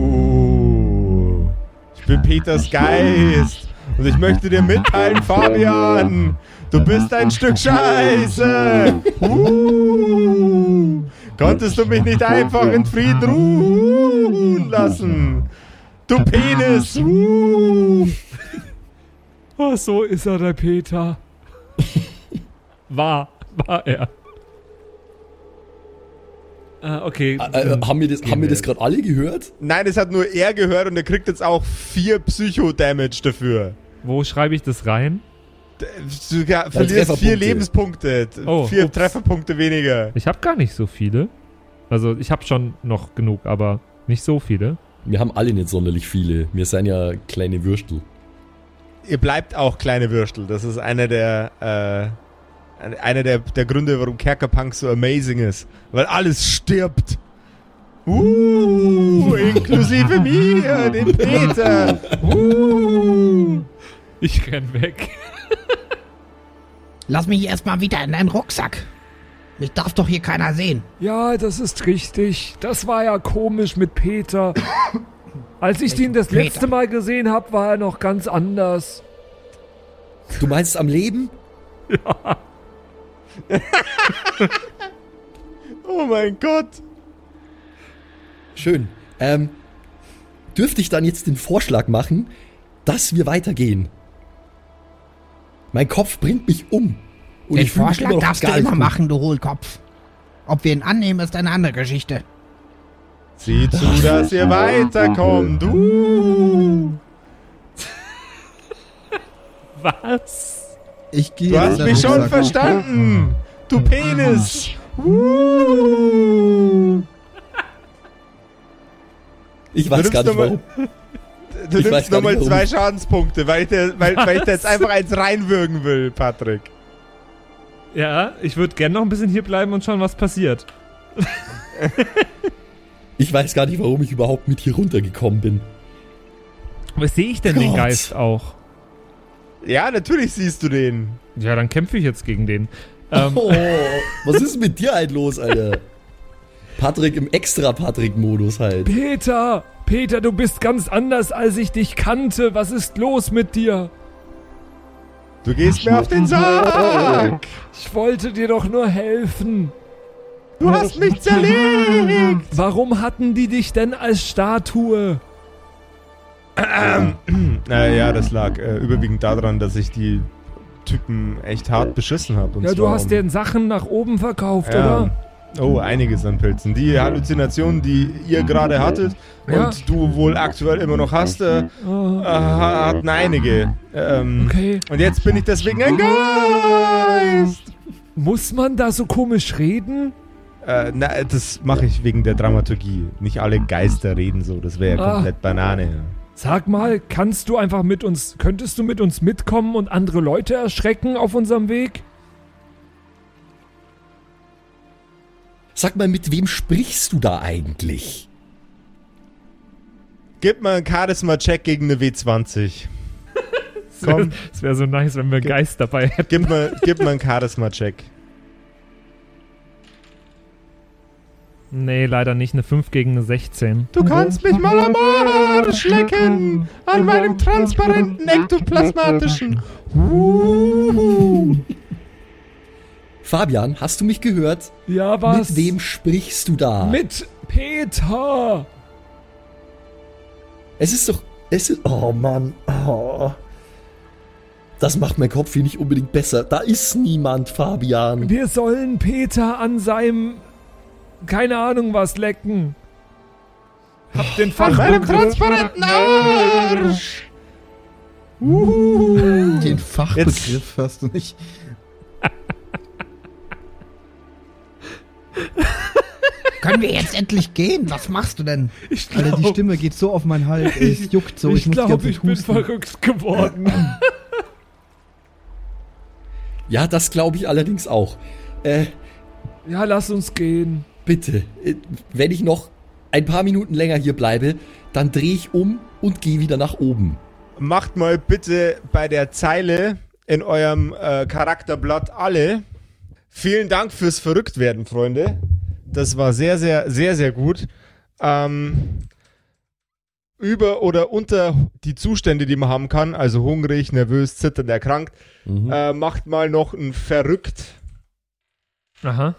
bin Peters Geist. Und ich möchte dir mitteilen, Fabian, du bist ein Stück Scheiße. Uh, konntest du mich nicht einfach in Frieden ruhen lassen? Du Penis. Uh. Oh, so ist er, der Peter. War, war er. Ah, okay. Äh, haben wir das, haben wir das gerade alle gehört? Nein, das hat nur er gehört und er kriegt jetzt auch vier Psycho-Damage dafür. Wo schreibe ich das rein? Du ja, verlierst vier. Lebenspunkte. Oh, vier ups. Trefferpunkte weniger. Ich habe gar nicht so viele. Also ich habe schon noch genug, aber nicht so viele. Wir haben alle nicht sonderlich viele. Wir sind ja kleine Würstel. Ihr bleibt auch kleine Würstel. Das ist einer der, äh, einer der, der Gründe, warum Kerkerpunk so amazing ist. Weil alles stirbt. Uh, inklusive mir, den Peter. Uh. Ich renn weg. Lass mich erstmal wieder in deinen Rucksack. Mich darf doch hier keiner sehen. Ja, das ist richtig. Das war ja komisch mit Peter. Als ich ihn das Peter? letzte Mal gesehen habe, war er noch ganz anders. Du meinst am Leben? Oh mein Gott. Schön. Ähm, dürfte ich dann jetzt den Vorschlag machen, dass wir weitergehen? Mein Kopf bringt mich um. Und Den Vorschlag darfst du immer gut. machen, du Hohlkopf. Ob wir ihn annehmen, ist eine andere Geschichte. Sieh zu, dass ihr weiterkommt. Uh. Was? Ich gehe Du hast mich den schon Rucksack. verstanden. Du Penis. Uh. Ich weiß gar nicht warum. Du Ich nimmst nochmal zwei Schadenspunkte, weil ich, dir, weil, weil ich da jetzt einfach eins reinwürgen will, Patrick. Ja, ich würde gerne noch ein bisschen hier bleiben und schauen, was passiert. Ich weiß gar nicht, warum ich überhaupt mit hier runtergekommen bin. Was sehe ich denn den Gott. Geist auch? Ja, natürlich siehst du den. Ja, dann kämpfe ich jetzt gegen den. Ähm, Oh, was ist mit dir halt los, Alter? Patrick im Extra-Patrick-Modus halt. Peter, Peter, du bist ganz anders, als ich dich kannte. Was ist los mit dir? Du gehst mir auf den Sack. Ich wollte dir doch nur helfen. Du hast mich zerlegt. Warum hatten die dich denn als Statue? Naja, das lag äh, überwiegend daran, dass ich die Typen echt hart beschissen habe. Ja, du hast den Sachen nach oben verkauft, oder? Oh, einiges an Pilzen. Die Halluzinationen, die ihr gerade hattet Ja. und du wohl aktuell immer noch hast, äh, äh, hatten einige. Ähm, Okay. Und jetzt bin ich deswegen ein Geist. Muss man da so komisch reden? Äh, na, das mache ich wegen der Dramaturgie. Nicht alle Geister reden so, das wäre ja Ah. komplett Banane. Sag mal, kannst du einfach mit uns, könntest du mit uns mitkommen und andere Leute erschrecken auf unserem Weg? Sag mal, mit wem sprichst du da eigentlich? Gib mal einen Charisma-Check gegen eine W20. Komm, Es wäre so nice, wenn wir einen Geist dabei hätten. gib mal, gib mal einen Charisma-Check. Nee, leider nicht. Eine 5 gegen eine 16. Du kannst mich mal am Arsch lecken, an meinem transparenten ektoplasmatischen. Fabian, hast du mich gehört? Ja, was? Mit wem sprichst du da? Mit Peter. Es ist doch. Es ist. Oh Mann. Oh. Das macht mein Kopf hier nicht unbedingt besser. Da ist niemand, Fabian. Wir sollen Peter an seinem, keine Ahnung was, lecken. Hab den Fachbegriff. transparenten Arsch. Den Fachbegriff hast du nicht. Können wir jetzt endlich gehen? Was machst du denn? Ich Alter, die glaub- Stimme geht so auf meinen Hals. ey, Es juckt so. Ich, ich glaube, ich bin husten. verrückt geworden. Ja, das glaube ich allerdings auch. Äh, ja, lass uns gehen. Bitte, äh, wenn ich noch ein paar Minuten länger hier bleibe, dann drehe ich um und gehe wieder nach oben. Macht mal bitte bei der Zeile in eurem äh, Charakterblatt alle. Vielen Dank fürs Verrücktwerden, Freunde. Das war sehr, sehr, sehr, sehr gut. Ähm, über oder unter die Zustände, die man haben kann, also hungrig, nervös, zitternd, erkrankt, äh, macht mal noch ein Verrückt. Aha.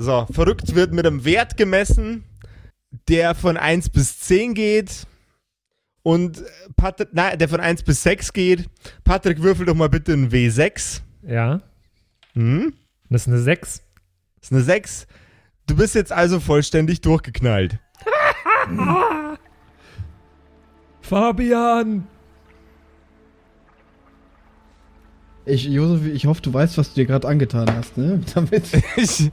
So, verrückt wird mit einem Wert gemessen, der von 1 bis 10 geht. Und Patrick, nein, der von 1 bis 6 geht. Patrick, würfel doch mal bitte ein W6. Ja. Hm? Das ist eine 6. Das ist eine 6. Du bist jetzt also vollständig durchgeknallt. Fabian. Ich, Josef, ich hoffe, du weißt, was du dir gerade angetan hast, ne? Damit. Ich,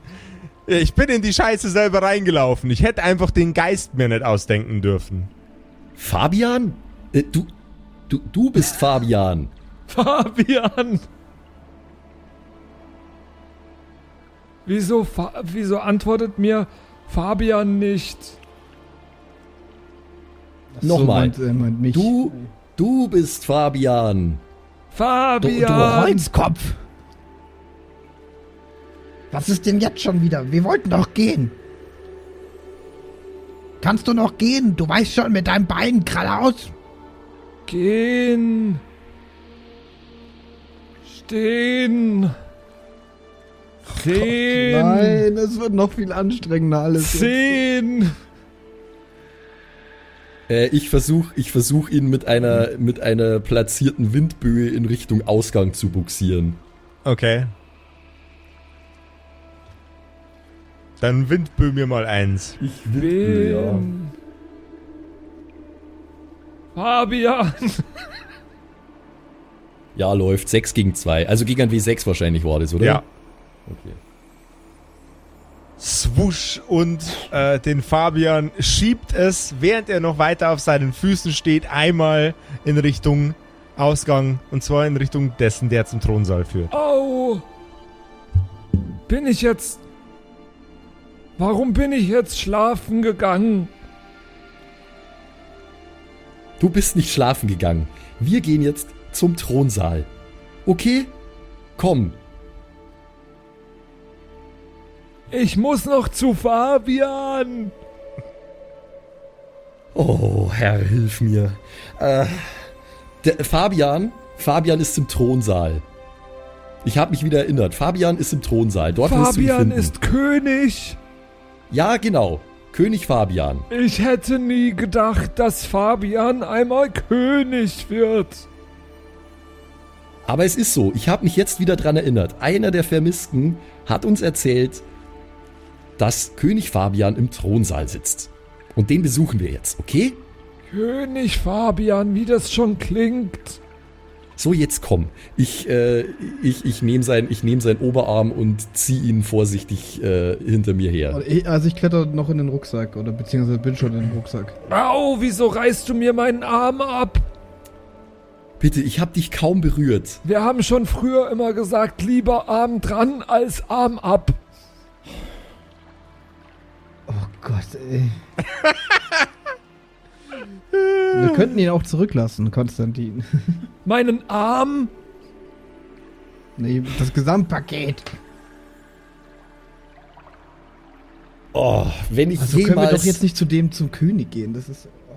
ich bin in die Scheiße selber reingelaufen. Ich hätte einfach den Geist mir nicht ausdenken dürfen. Fabian? Äh, du, du, du bist Fabian. Fabian. Wieso, Fa wieso antwortet mir Fabian nicht? Nochmal. So meint, äh, meint mich. Du, du bist Fabian. Du, Fabian. du Holzkopf! Was ist denn jetzt schon wieder? Wir wollten doch gehen. Kannst du noch gehen? Du weißt schon mit deinem Bein geradeaus. Gehen. Stehen. Sehen. Nein, es wird noch viel anstrengender alles. Sehen. Äh, ich versuche ich versuch ihn mit einer, mit einer platzierten Windböe in Richtung Ausgang zu buxieren. Okay. Dann windböh mir mal eins. Ich Wen? Fabian. Ja, läuft. 6 gegen 2. Also gegen ein W6 wahrscheinlich war das, oder? Ja. Okay. Swoosh und äh, den Fabian schiebt es, während er noch weiter auf seinen Füßen steht, einmal in Richtung Ausgang und zwar in Richtung dessen, der zum Thronsaal führt. Au. Bin ich jetzt... Warum bin ich jetzt schlafen gegangen? Du bist nicht schlafen gegangen. Wir gehen jetzt zum Thronsaal. Okay? Komm. Ich muss noch zu Fabian. Oh, Herr, hilf mir. Äh, der, Fabian, Fabian ist im Thronsaal. Ich habe mich wieder erinnert. Fabian ist im Thronsaal. Dort Fabian ist König. Ja, genau. König Fabian. Ich hätte nie gedacht, dass Fabian einmal König wird. Aber es ist so, ich habe mich jetzt wieder dran erinnert. Einer der Vermissten hat uns erzählt, dass König Fabian im Thronsaal sitzt. Und den besuchen wir jetzt, okay? König Fabian, wie das schon klingt. So, jetzt komm. Ich, äh, ich, ich nehme sein, ich nehm seinen Oberarm und ziehe ihn vorsichtig äh, hinter mir her. Also ich kletter noch in den Rucksack oder beziehungsweise bin schon in den Rucksack. Au, wieso reißt du mir meinen Arm ab? Bitte, ich habe dich kaum berührt. Wir haben schon früher immer gesagt, lieber Arm dran als Arm ab. Oh Gott, ey. Wir könnten ihn auch zurücklassen, Konstantin. Meinen Arm? Nee, das Gesamtpaket. Oh, wenn ich Also können wir jemals, doch jetzt nicht zu dem zum König gehen. Das ist. Oh.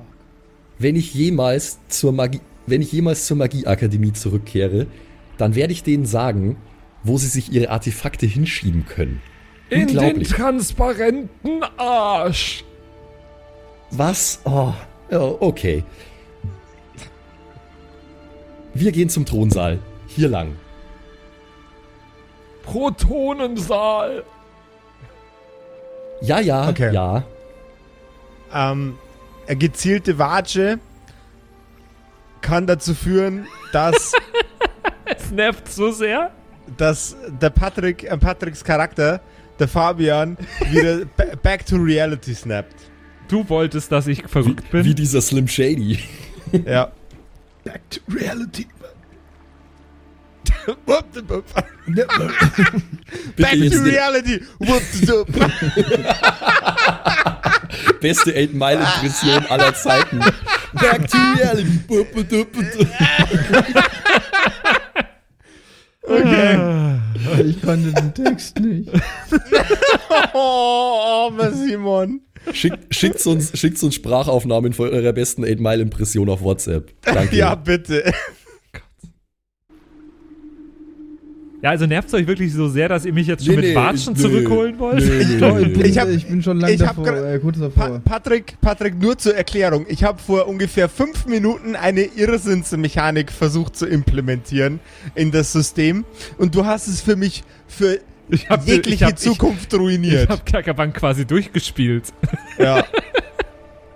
wenn ich jemals zur Magie, wenn ich jemals zur Magieakademie zurückkehre, dann werde ich denen sagen, wo sie sich ihre Artefakte hinschieben können. In den transparenten Arsch. Was? Oh, okay. Wir gehen zum Thronsaal. Hier lang. Protonensaal. Ja, ja, Okay. ja. Ähm, eine gezielte Watsche kann dazu führen, dass, Es nervt so sehr. dass der Patrick, äh, Patricks Charakter, der Fabian, wieder ba- back to reality snappt. Du wolltest, dass ich verrückt bin. Wie dieser Slim Shady. Ja. Back to reality. Back to reality. Beste 8 Mile Impression aller Zeiten. Back to reality. Okay. Ich kannte den Text nicht. Oh, armer Simon. Schickt, schickt, uns, schickt uns Sprachaufnahmen von eurer besten 8 Mile Impression auf WhatsApp. Danke. Ja, bitte. Ja, also nervt es euch wirklich so sehr, dass ihr mich jetzt schon Nee, mit nee, Watschen nee. zurückholen wollt? Nee, nee, Doch, ich, nee. bin, Ich hab- ich bin schon lange ich davor, äh, kurz Pa davor. Patrick, Patrick, nur zur Erklärung. Ich habe vor ungefähr fünf Minuten eine Irrsinnsmechanik versucht zu implementieren in das System und du hast es für mich für Ich hab- jegliche ich hab- ich- Zukunft Ich ruiniert. hab Kerkerbank quasi durchgespielt. ja.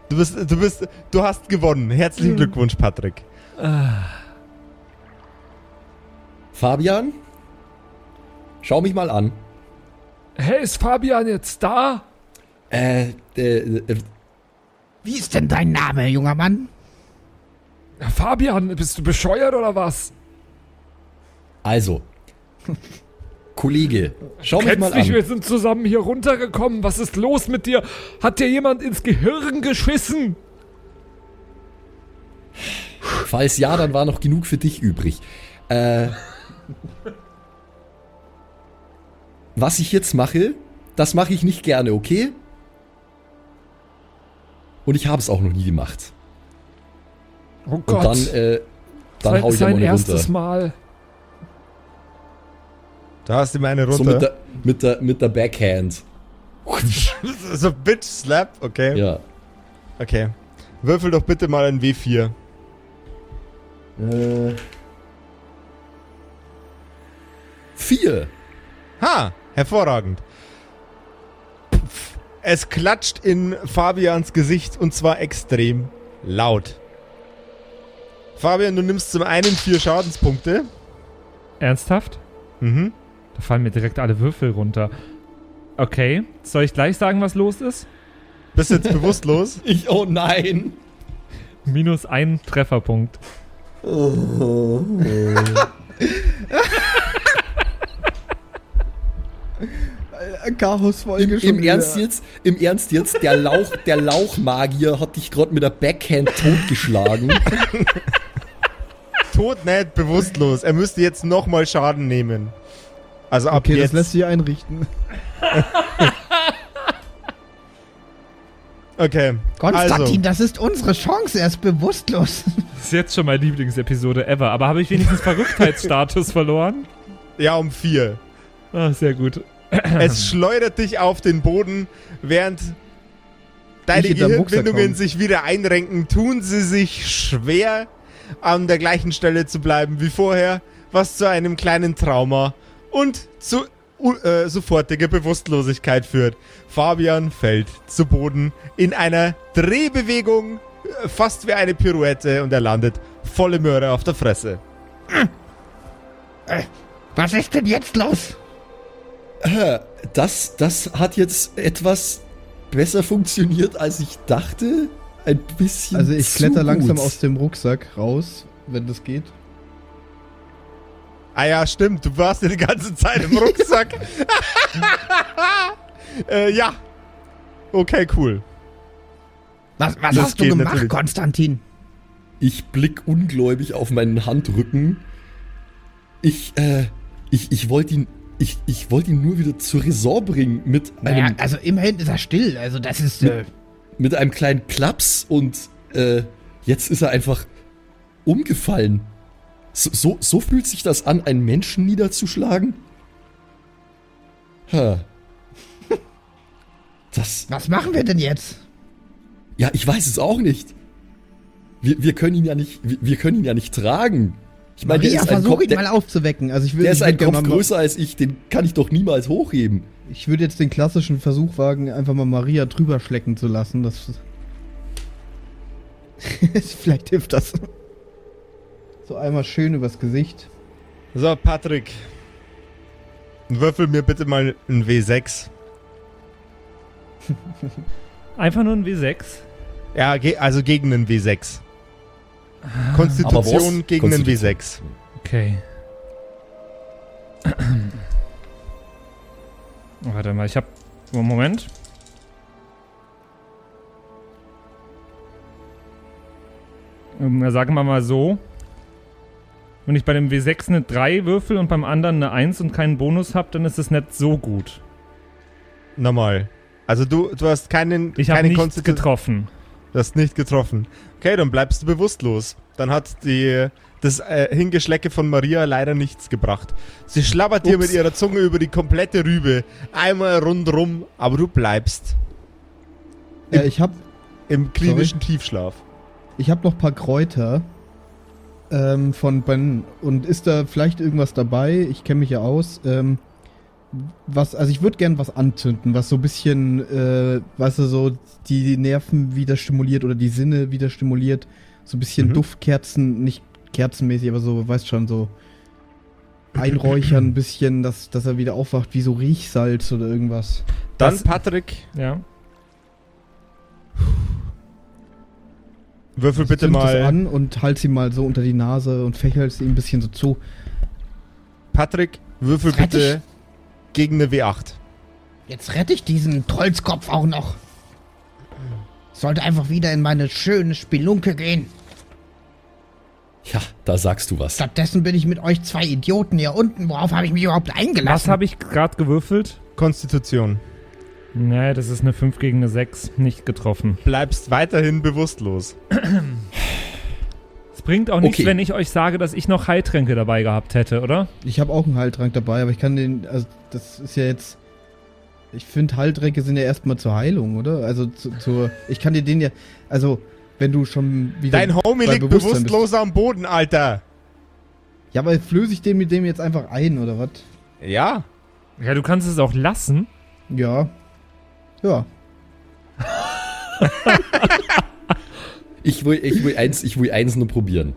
Du bist, du bist, du hast gewonnen. Herzlichen Glückwunsch, Patrick. Fabian? Schau mich mal an. Hey, ist Fabian jetzt da? Äh, äh, äh, Wie ist denn dein Name, junger Mann? Fabian, bist du bescheuert oder was? also. Kollege, schau mich mal an. wir sind zusammen hier runtergekommen. Was ist los mit dir? Hat dir jemand ins Gehirn geschissen? Falls ja, dann war noch genug für dich übrig. Äh, was ich jetzt mache, das mache ich nicht gerne, okay? Und ich habe es auch noch nie gemacht. Oh Und Gott. dann, äh, dann sein, hau ich sein erstes runter. Mal. Da hast du meine So runter. mit der, mit der, mit der Backhand. so Bitch Slap, okay. Ja. Okay. Würfel doch bitte mal ein W4. Äh, vier. Ha, hervorragend. Pff, Es klatscht in Fabians Gesicht und zwar extrem laut. Fabian, du nimmst zum einen vier Schadenspunkte. Ernsthaft? Mhm. Da fallen mir direkt alle Würfel runter. Okay, soll ich gleich sagen, was los ist? Bist jetzt bewusstlos. Ich, oh nein. Minus ein Trefferpunkt. Äh, Chaos-Folge Im, schon Im wieder. Ernst jetzt, im Ernst jetzt, der Lauch, der Lauchmagier hat dich gerade mit der Backhand totgeschlagen. Tot nicht, bewusstlos. Er müsste jetzt nochmal Schaden nehmen. Also ab Okay, das jetzt. lässt sich einrichten. okay. Konstantin, Also, das ist unsere Chance. Er ist bewusstlos. Das ist jetzt schon meine Lieblingsepisode ever. Aber habe ich wenigstens Verrücktheitsstatus verloren? ja, um vier. Ah, sehr gut. Es schleudert dich auf den Boden, während deine Gehirnbindungen sich wieder einrenken, tun sie sich schwer, an der gleichen Stelle zu bleiben wie vorher, was zu einem kleinen Trauma und zu äh, sofortiger Bewusstlosigkeit führt. Fabian fällt zu Boden in einer Drehbewegung, äh, fast wie eine Pirouette, und er landet volle Möhre auf der Fresse. Äh, was ist denn jetzt los? Das, das hat jetzt etwas besser funktioniert, als ich dachte. Ein bisschen. Also ich zu kletter langsam gut. aus dem Rucksack raus, wenn das geht. Ah ja, stimmt. Du warst ja die ganze Zeit im Rucksack. äh, ja. Okay, cool. Was, was hast du gemacht, natürlich. Konstantin? Ich blick ungläubig auf meinen Handrücken. Ich, äh, ich, ich wollte ihn, ich, ich wollte ihn nur wieder zur Raison bringen mit Naja, einem, also immerhin ist er still. Also das ist. Äh, mit einem kleinen Klaps und, äh, jetzt ist er einfach umgefallen. So, so, so fühlt sich das an, einen Menschen niederzuschlagen? Ha. Das, was machen wir denn jetzt? ja, ich weiß es auch nicht. Wir, wir können ihn ja nicht, wir, wir können ihn ja nicht tragen. Ich meine, der Maria, ist ein Versuch Kopf, ihn der, mal aufzuwecken. Also ich will, der ist ein Kopf größer als ich, den kann ich doch niemals hochheben. Ich würde jetzt den klassischen Versuch wagen, einfach mal Maria drüber schlecken zu lassen. Das Vielleicht hilft das. So einmal schön übers Gesicht. So, Patrick. Würfel mir bitte mal ein W6. Einfach nur ein W6. Ja, ge also gegen einen W6. Aber Konstitution gegen einen Konstitution. W6. Okay. Warte mal, ich hab. Moment. Ähm, sagen wir mal so. Wenn ich bei dem W6 eine 3 würfel und beim anderen eine 1 und keinen Bonus habe, dann ist es nicht so gut. Nochmal. Also du, du hast keinen, Ich habe nicht Konstitu- getroffen. Du hast nicht getroffen. Okay, dann bleibst du bewusstlos. Dann hat die, das äh, Hingeschlecke von Maria leider nichts gebracht. Sie schlabbert dir Ups. mit ihrer Zunge über die komplette Rübe. Einmal rundrum, aber du bleibst Ja, ich habe im klinischen Tiefschlaf. ich hab noch ein paar Kräuter ähm, von Ben. Und ist da vielleicht irgendwas dabei? Ich kenne mich ja aus. Ähm, was, also ich würde gern was anzünden, was so ein bisschen, äh, weißt du, so die Nerven wieder stimuliert oder die Sinne wieder stimuliert. So ein bisschen Mhm. Duftkerzen, nicht kerzenmäßig, aber so, weißt schon, so einräuchern ein bisschen, dass, dass er wieder aufwacht, wie so Riechsalz oder irgendwas. Dann, Das- Patrick, Ja. Würfel bitte Zünd das mal. an und halt sie mal so unter die Nase und fächelst ihm ein bisschen so zu. Patrick, würfel Fertig. bitte gegen eine W8. Jetzt rette ich diesen Trollskopf auch noch. Sollte einfach wieder in meine schöne Spelunke gehen. Ja, da sagst du was. Stattdessen bin ich mit euch zwei Idioten hier unten. Worauf habe ich mich überhaupt eingelassen? Was habe ich gerade gewürfelt? Konstitution. Nee, das ist eine 5 gegen eine 6. Nicht getroffen. Bleibst weiterhin bewusstlos. Es bringt auch nichts, Okay. wenn ich euch sage, dass ich noch Heiltränke dabei gehabt hätte, oder? Ich habe auch einen Heiltrank dabei, aber ich kann den, also das ist ja jetzt, ich finde Heiltränke sind ja erstmal zur Heilung, oder? Also zu, zur, ich kann dir den ja, also wenn du schon wieder Dein Homie bei liegt Bewusstsein bewusstlos am Boden, Alter. Ja, aber flöße ich den mit dem jetzt einfach ein, oder was? Ja. Ja, du kannst es auch lassen. Ja. Ja. Ich will, ich will eins, ich will eins nur probieren.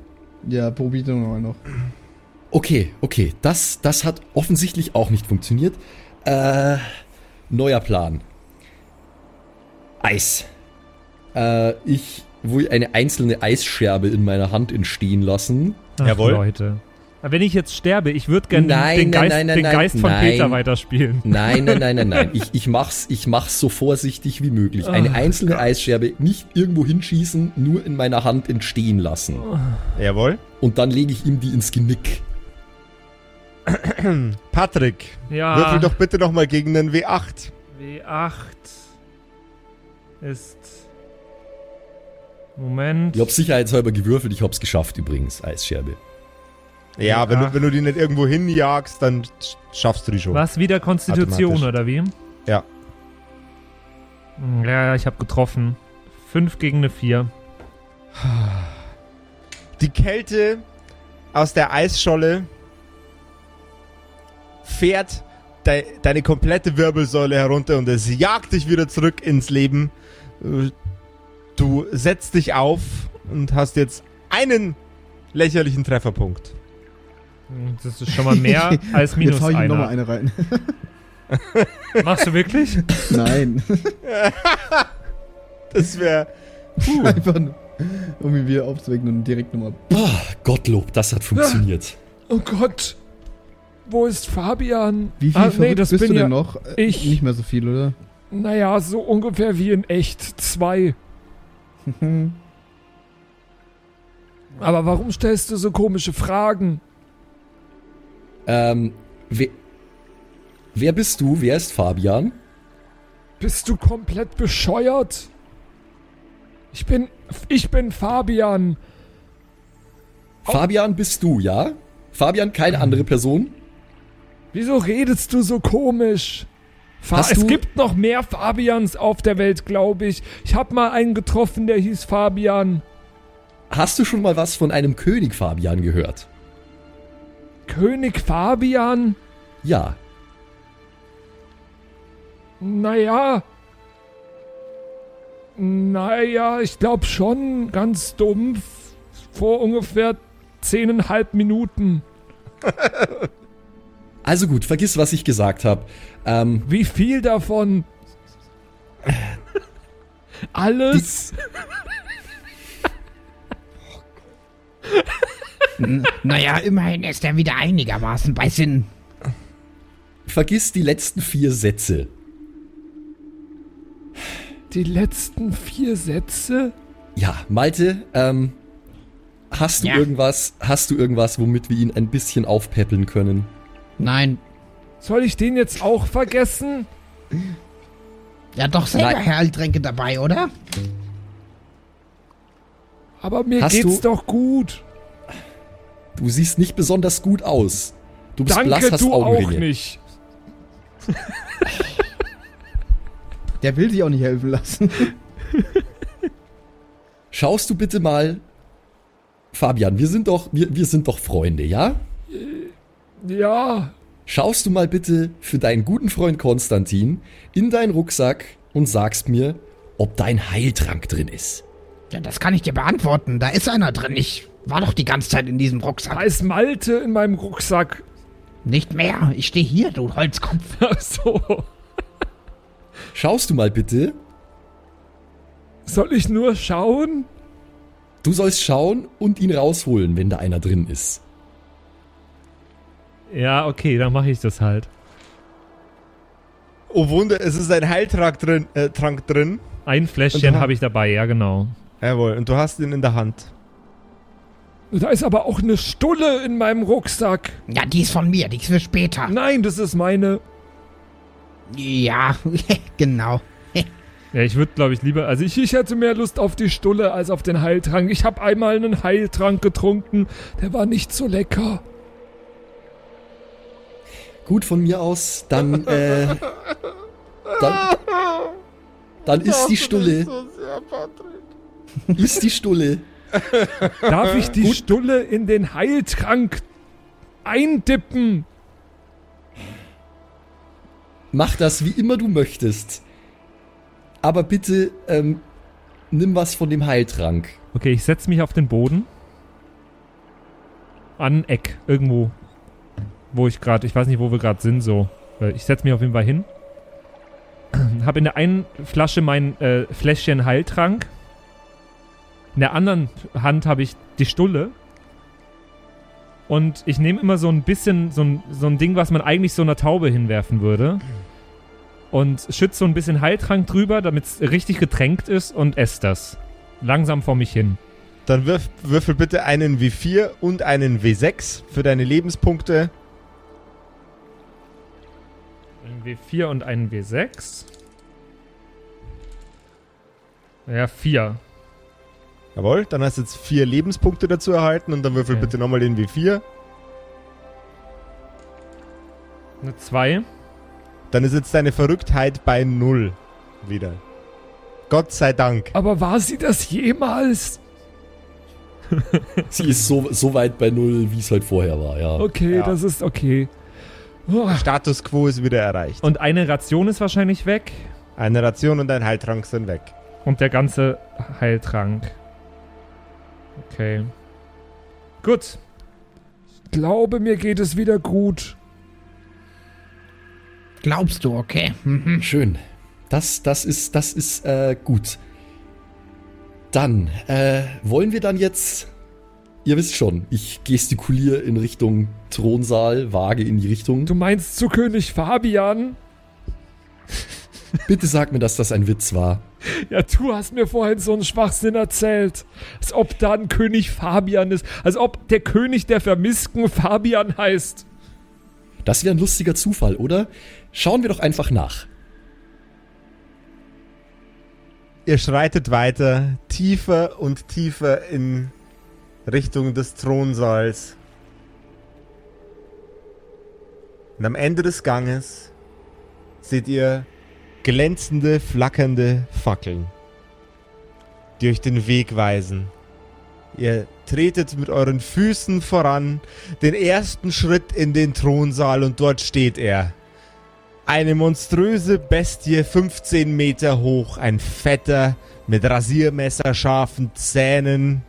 Ja, probier doch mal noch. Okay, okay, das, das hat offensichtlich auch nicht funktioniert. Äh, neuer Plan. Eis. Äh, ich will eine einzelne Eisscherbe in meiner Hand entstehen lassen. Ach, Jawohl. Leute. Wenn ich jetzt sterbe, ich würde gerne den, nein, Geist, nein, nein, den nein, Geist von nein. Peter weiterspielen. Nein, nein, nein, nein, nein. Ich, ich, mach's, ich mach's so vorsichtig wie möglich. Eine Oh einzelne Eisscherbe nicht irgendwo hinschießen, nur in meiner Hand entstehen lassen. Jawohl. Und dann lege ich ihm die ins Genick. Patrick, Ja. würfel doch bitte nochmal gegen einen W8. W8 ist. Moment. Ich hab's sicherheitshalber gewürfelt, ich hab's geschafft übrigens, Eisscherbe. Ja, wenn W8. du, wenn du die nicht irgendwo hinjagst, dann sch- schaffst du die schon. Was wieder Konstitution oder wie? Ja. Hm, Ja, ich habe getroffen. 5 gegen eine 4. Die Kälte aus der Eisscholle fährt de deine komplette Wirbelsäule herunter und es jagt dich wieder zurück ins Leben. Du setzt dich auf und hast jetzt einen lächerlichen Trefferpunkt. Das ist schon mal mehr als minus Jetzt hau ich ihm nochmal einer. eine rein. Machst du wirklich? Nein. Das wäre. Einfach nur, um ihn wieder aufzuwecken und direkt nochmal. Boah, Gottlob, das hat funktioniert. Oh Gott. Wo ist Fabian? Wie viel ah, verrückt nee, das bist bin du ja denn noch? Äh, ich. Nicht mehr so viel, oder? Naja, so ungefähr wie in echt. Zwei. Aber warum stellst du so komische Fragen? Ähm, wer, wer bist du? Wer ist Fabian? Bist du komplett bescheuert? Ich bin. Ich bin Fabian. Fabian bist du, ja? Fabian, keine andere Person? Wieso redest du so komisch? Fa Hast es gibt noch mehr Fabians auf der Welt, glaube ich. Ich habe mal einen getroffen, der hieß Fabian. Hast du schon mal was von einem König Fabian gehört? König Fabian? Ja. Naja. Naja, ich glaube schon ganz dumpf. Vor ungefähr zehneinhalb Minuten. Also gut, vergiss, was ich gesagt habe. Ähm, Wie viel davon? Alles? Naja, immerhin ist er wieder einigermaßen bei Sinn. vergiss die letzten vier Sätze. Die letzten vier Sätze? Ja, Malte, ähm, hast du Ja. irgendwas, hast du irgendwas, womit wir ihn ein bisschen aufpäppeln können? Nein. Soll ich den jetzt auch vergessen? Ja, doch selber Nein. Heiltränke dabei, oder? Aber mir Hast geht's du- doch gut. Du siehst nicht besonders gut aus. Du bist blass, Danke, hast du auch Augenringe. nicht. Der will sich auch nicht helfen lassen. Schaust du bitte mal, Fabian, wir sind doch, wir, wir sind doch Freunde, ja? Ja, Schaust du mal bitte für deinen guten Freund Konstantin in deinen Rucksack und sagst mir, ob dein Heiltrank drin ist. Ja, das kann ich dir beantworten. Da ist einer drin. Ich war doch die ganze Zeit in diesem da Rucksack. ist Malte in meinem Rucksack. Nicht mehr. Ich stehe hier, du Holzkopf. Ach so. Schaust du mal bitte, Soll ich nur schauen? du sollst schauen und ihn rausholen, wenn da einer drin ist. Ja, okay, dann mache ich das halt. Oh Wunder, es ist ein Heiltrank drin. Äh, Trank drin. Ein Fläschchen habe ich dabei, ja genau. Jawohl, und du hast ihn in der Hand. Da ist aber auch eine Stulle in meinem Rucksack. Ja, die ist von mir. Die ist für später. Nein, das ist meine. Ja, genau. Ja, ich würde, glaube ich, lieber, also ich, Ich hätte mehr Lust auf die Stulle als auf den Heiltrank. Ich habe einmal einen Heiltrank getrunken. Der war nicht so lecker. Gut von mir aus, dann, äh, dann, dann ist die Stulle, ist die Stulle. Darf ich die Stulle in den Heiltrank eindippen? Mach das, wie immer du möchtest. Aber bitte, ähm, nimm was von dem Heiltrank. Okay, ich setze mich auf den Boden. An ein Eck, irgendwo. Wo ich gerade, ich weiß nicht, wo wir gerade sind, so. Äh, Ich setze mich auf jeden Fall hin. Habe in der einen Flasche mein äh, Fläschchen Heiltrank. In der anderen Hand habe ich die Stulle. Und ich nehme immer so ein bisschen, so ein, so ein Ding, was man eigentlich so einer Taube hinwerfen würde. Und schütze so ein bisschen Heiltrank drüber, damit es richtig getränkt ist und esse das. Langsam vor mich hin. Dann wirf, würfel bitte einen W4 und einen W6 für deine Lebenspunkte. Ein W4 und einen W6. Ja, 4. Jawohl, dann hast du jetzt vier Lebenspunkte dazu erhalten und dann würfel Okay. bitte nochmal den W4. Eine 2. Dann ist jetzt deine Verrücktheit bei null wieder. Gott sei Dank. Aber war sie das jemals? Sie ist so, so weit bei Null, wie es halt vorher war, ja. Okay, Ja. das ist okay. Oh, Status Quo ist wieder erreicht. Und eine Ration ist wahrscheinlich weg. Eine Ration und ein Heiltrank sind weg. Und der ganze Heiltrank. Okay. Gut. glaube, mir geht es wieder gut. Glaubst du, okay? Mhm. Schön. Das, das ist, das ist äh, gut. Dann äh, wollen wir dann jetzt. Ihr wisst schon, ich gestikuliere in Richtung Thronsaal, wage in die Richtung. Du meinst zu König Fabian? Bitte sag mir, dass das ein Witz war. Ja, du hast mir vorhin so einen Schwachsinn erzählt. Als ob da ein König Fabian ist. Als ob der König der Vermissten Fabian heißt. Das wäre ein lustiger Zufall, oder? Schauen wir doch einfach nach. Ihr schreitet weiter, tiefer und tiefer in Richtung des Thronsaals. Und am Ende des Ganges seht ihr glänzende, flackernde Fackeln, die euch den Weg weisen. Ihr tretet mit euren Füßen voran den ersten Schritt in den Thronsaal und dort steht er. Eine monströse Bestie, 15 Meter hoch, ein fetter, mit rasiermesserscharfen Zähnen,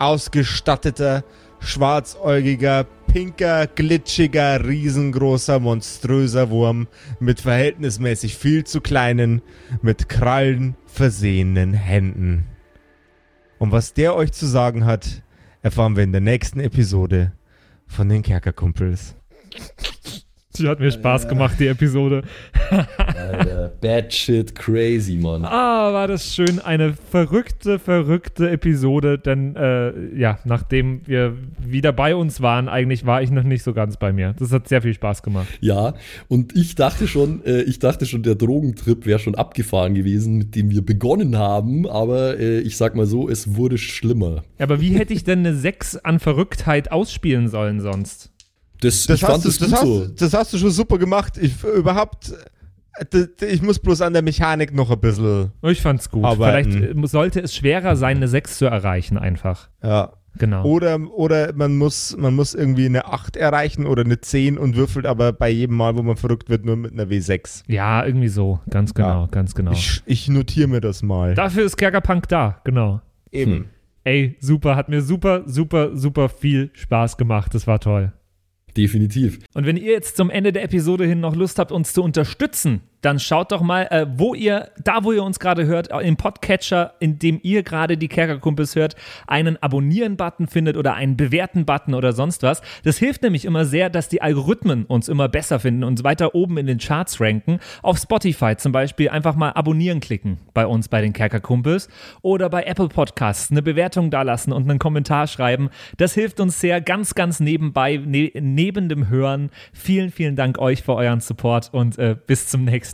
ausgestatteter, schwarzäugiger, pinker, glitschiger, riesengroßer, monströser Wurm mit verhältnismäßig viel zu kleinen, mit Krallen versehenen Händen. Und was der euch zu sagen hat, erfahren wir in der nächsten Episode von den Kerkerkumpels. Die hat mir Spaß gemacht, die Episode. Alter, bad shit crazy, Mann. Ah, war das schön. Eine verrückte, verrückte Episode. Denn, äh, ja, nachdem wir wieder bei uns waren, eigentlich war ich noch nicht so ganz bei mir. Das hat sehr viel Spaß gemacht. Ja, und ich dachte schon, äh, ich dachte schon, der Drogentrip wäre schon abgefahren gewesen, mit dem wir begonnen haben, aber äh, ich sag mal so, es wurde schlimmer. Aber wie hätte ich denn eine 6 an Verrücktheit ausspielen sollen sonst? Das, Das, ich fand hast, du, das, gut hast, so. das hast du schon super gemacht. Ich überhaupt. Ich muss bloß an der Mechanik noch ein bisschen. Ich fand's gut. Arbeiten. Vielleicht äh, sollte es schwerer sein, eine 6 zu erreichen, einfach. Ja. Genau. Oder, oder man, muss, man muss irgendwie eine 8 erreichen oder eine 10 und würfelt aber bei jedem Mal, wo man verrückt wird, nur mit einer W6. Ja, irgendwie so. Ganz genau, Ja. ganz genau. Ich, ich notiere mir das mal. Dafür ist Kerkerpunk da, genau. Eben. Hm. Ey, super, hat mir super, super, super viel Spaß gemacht. Das war toll. Definitiv. Und wenn ihr jetzt zum Ende der Episode hin noch Lust habt, uns zu unterstützen, dann schaut doch mal, äh, wo ihr, da wo ihr uns gerade hört, äh, im Podcatcher, in dem ihr gerade die Kerkerkumpels hört, einen Abonnieren-Button findet oder einen Bewerten-Button oder sonst was. Das hilft nämlich immer sehr, dass die Algorithmen uns immer besser finden und weiter oben in den Charts ranken. Auf Spotify zum Beispiel einfach mal abonnieren klicken bei uns bei den Kerkerkumpels oder bei Apple Podcasts eine Bewertung dalassen und einen Kommentar schreiben. Das hilft uns sehr ganz, ganz nebenbei, ne, neben dem Hören. Vielen, vielen Dank euch für euren Support und äh, bis zum nächsten Mal.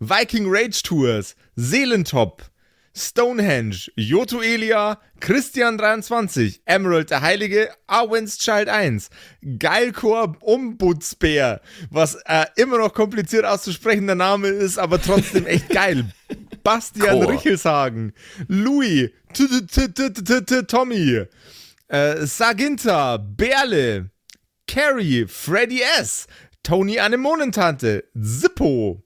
Viking Rage Tours, Seelentop, Stonehenge, Joto Elia, Christian23, Emerald der Heilige, Arwen's Child 1, Geilkor Ombudsbär, was äh, immer noch kompliziert auszusprechender Name ist, aber trotzdem echt geil. Bastian Chor. Richelshagen, Louis, Tommy, äh, Saginta, Berle, Carrie, Freddy S., Tony Anemonentante, Zippo,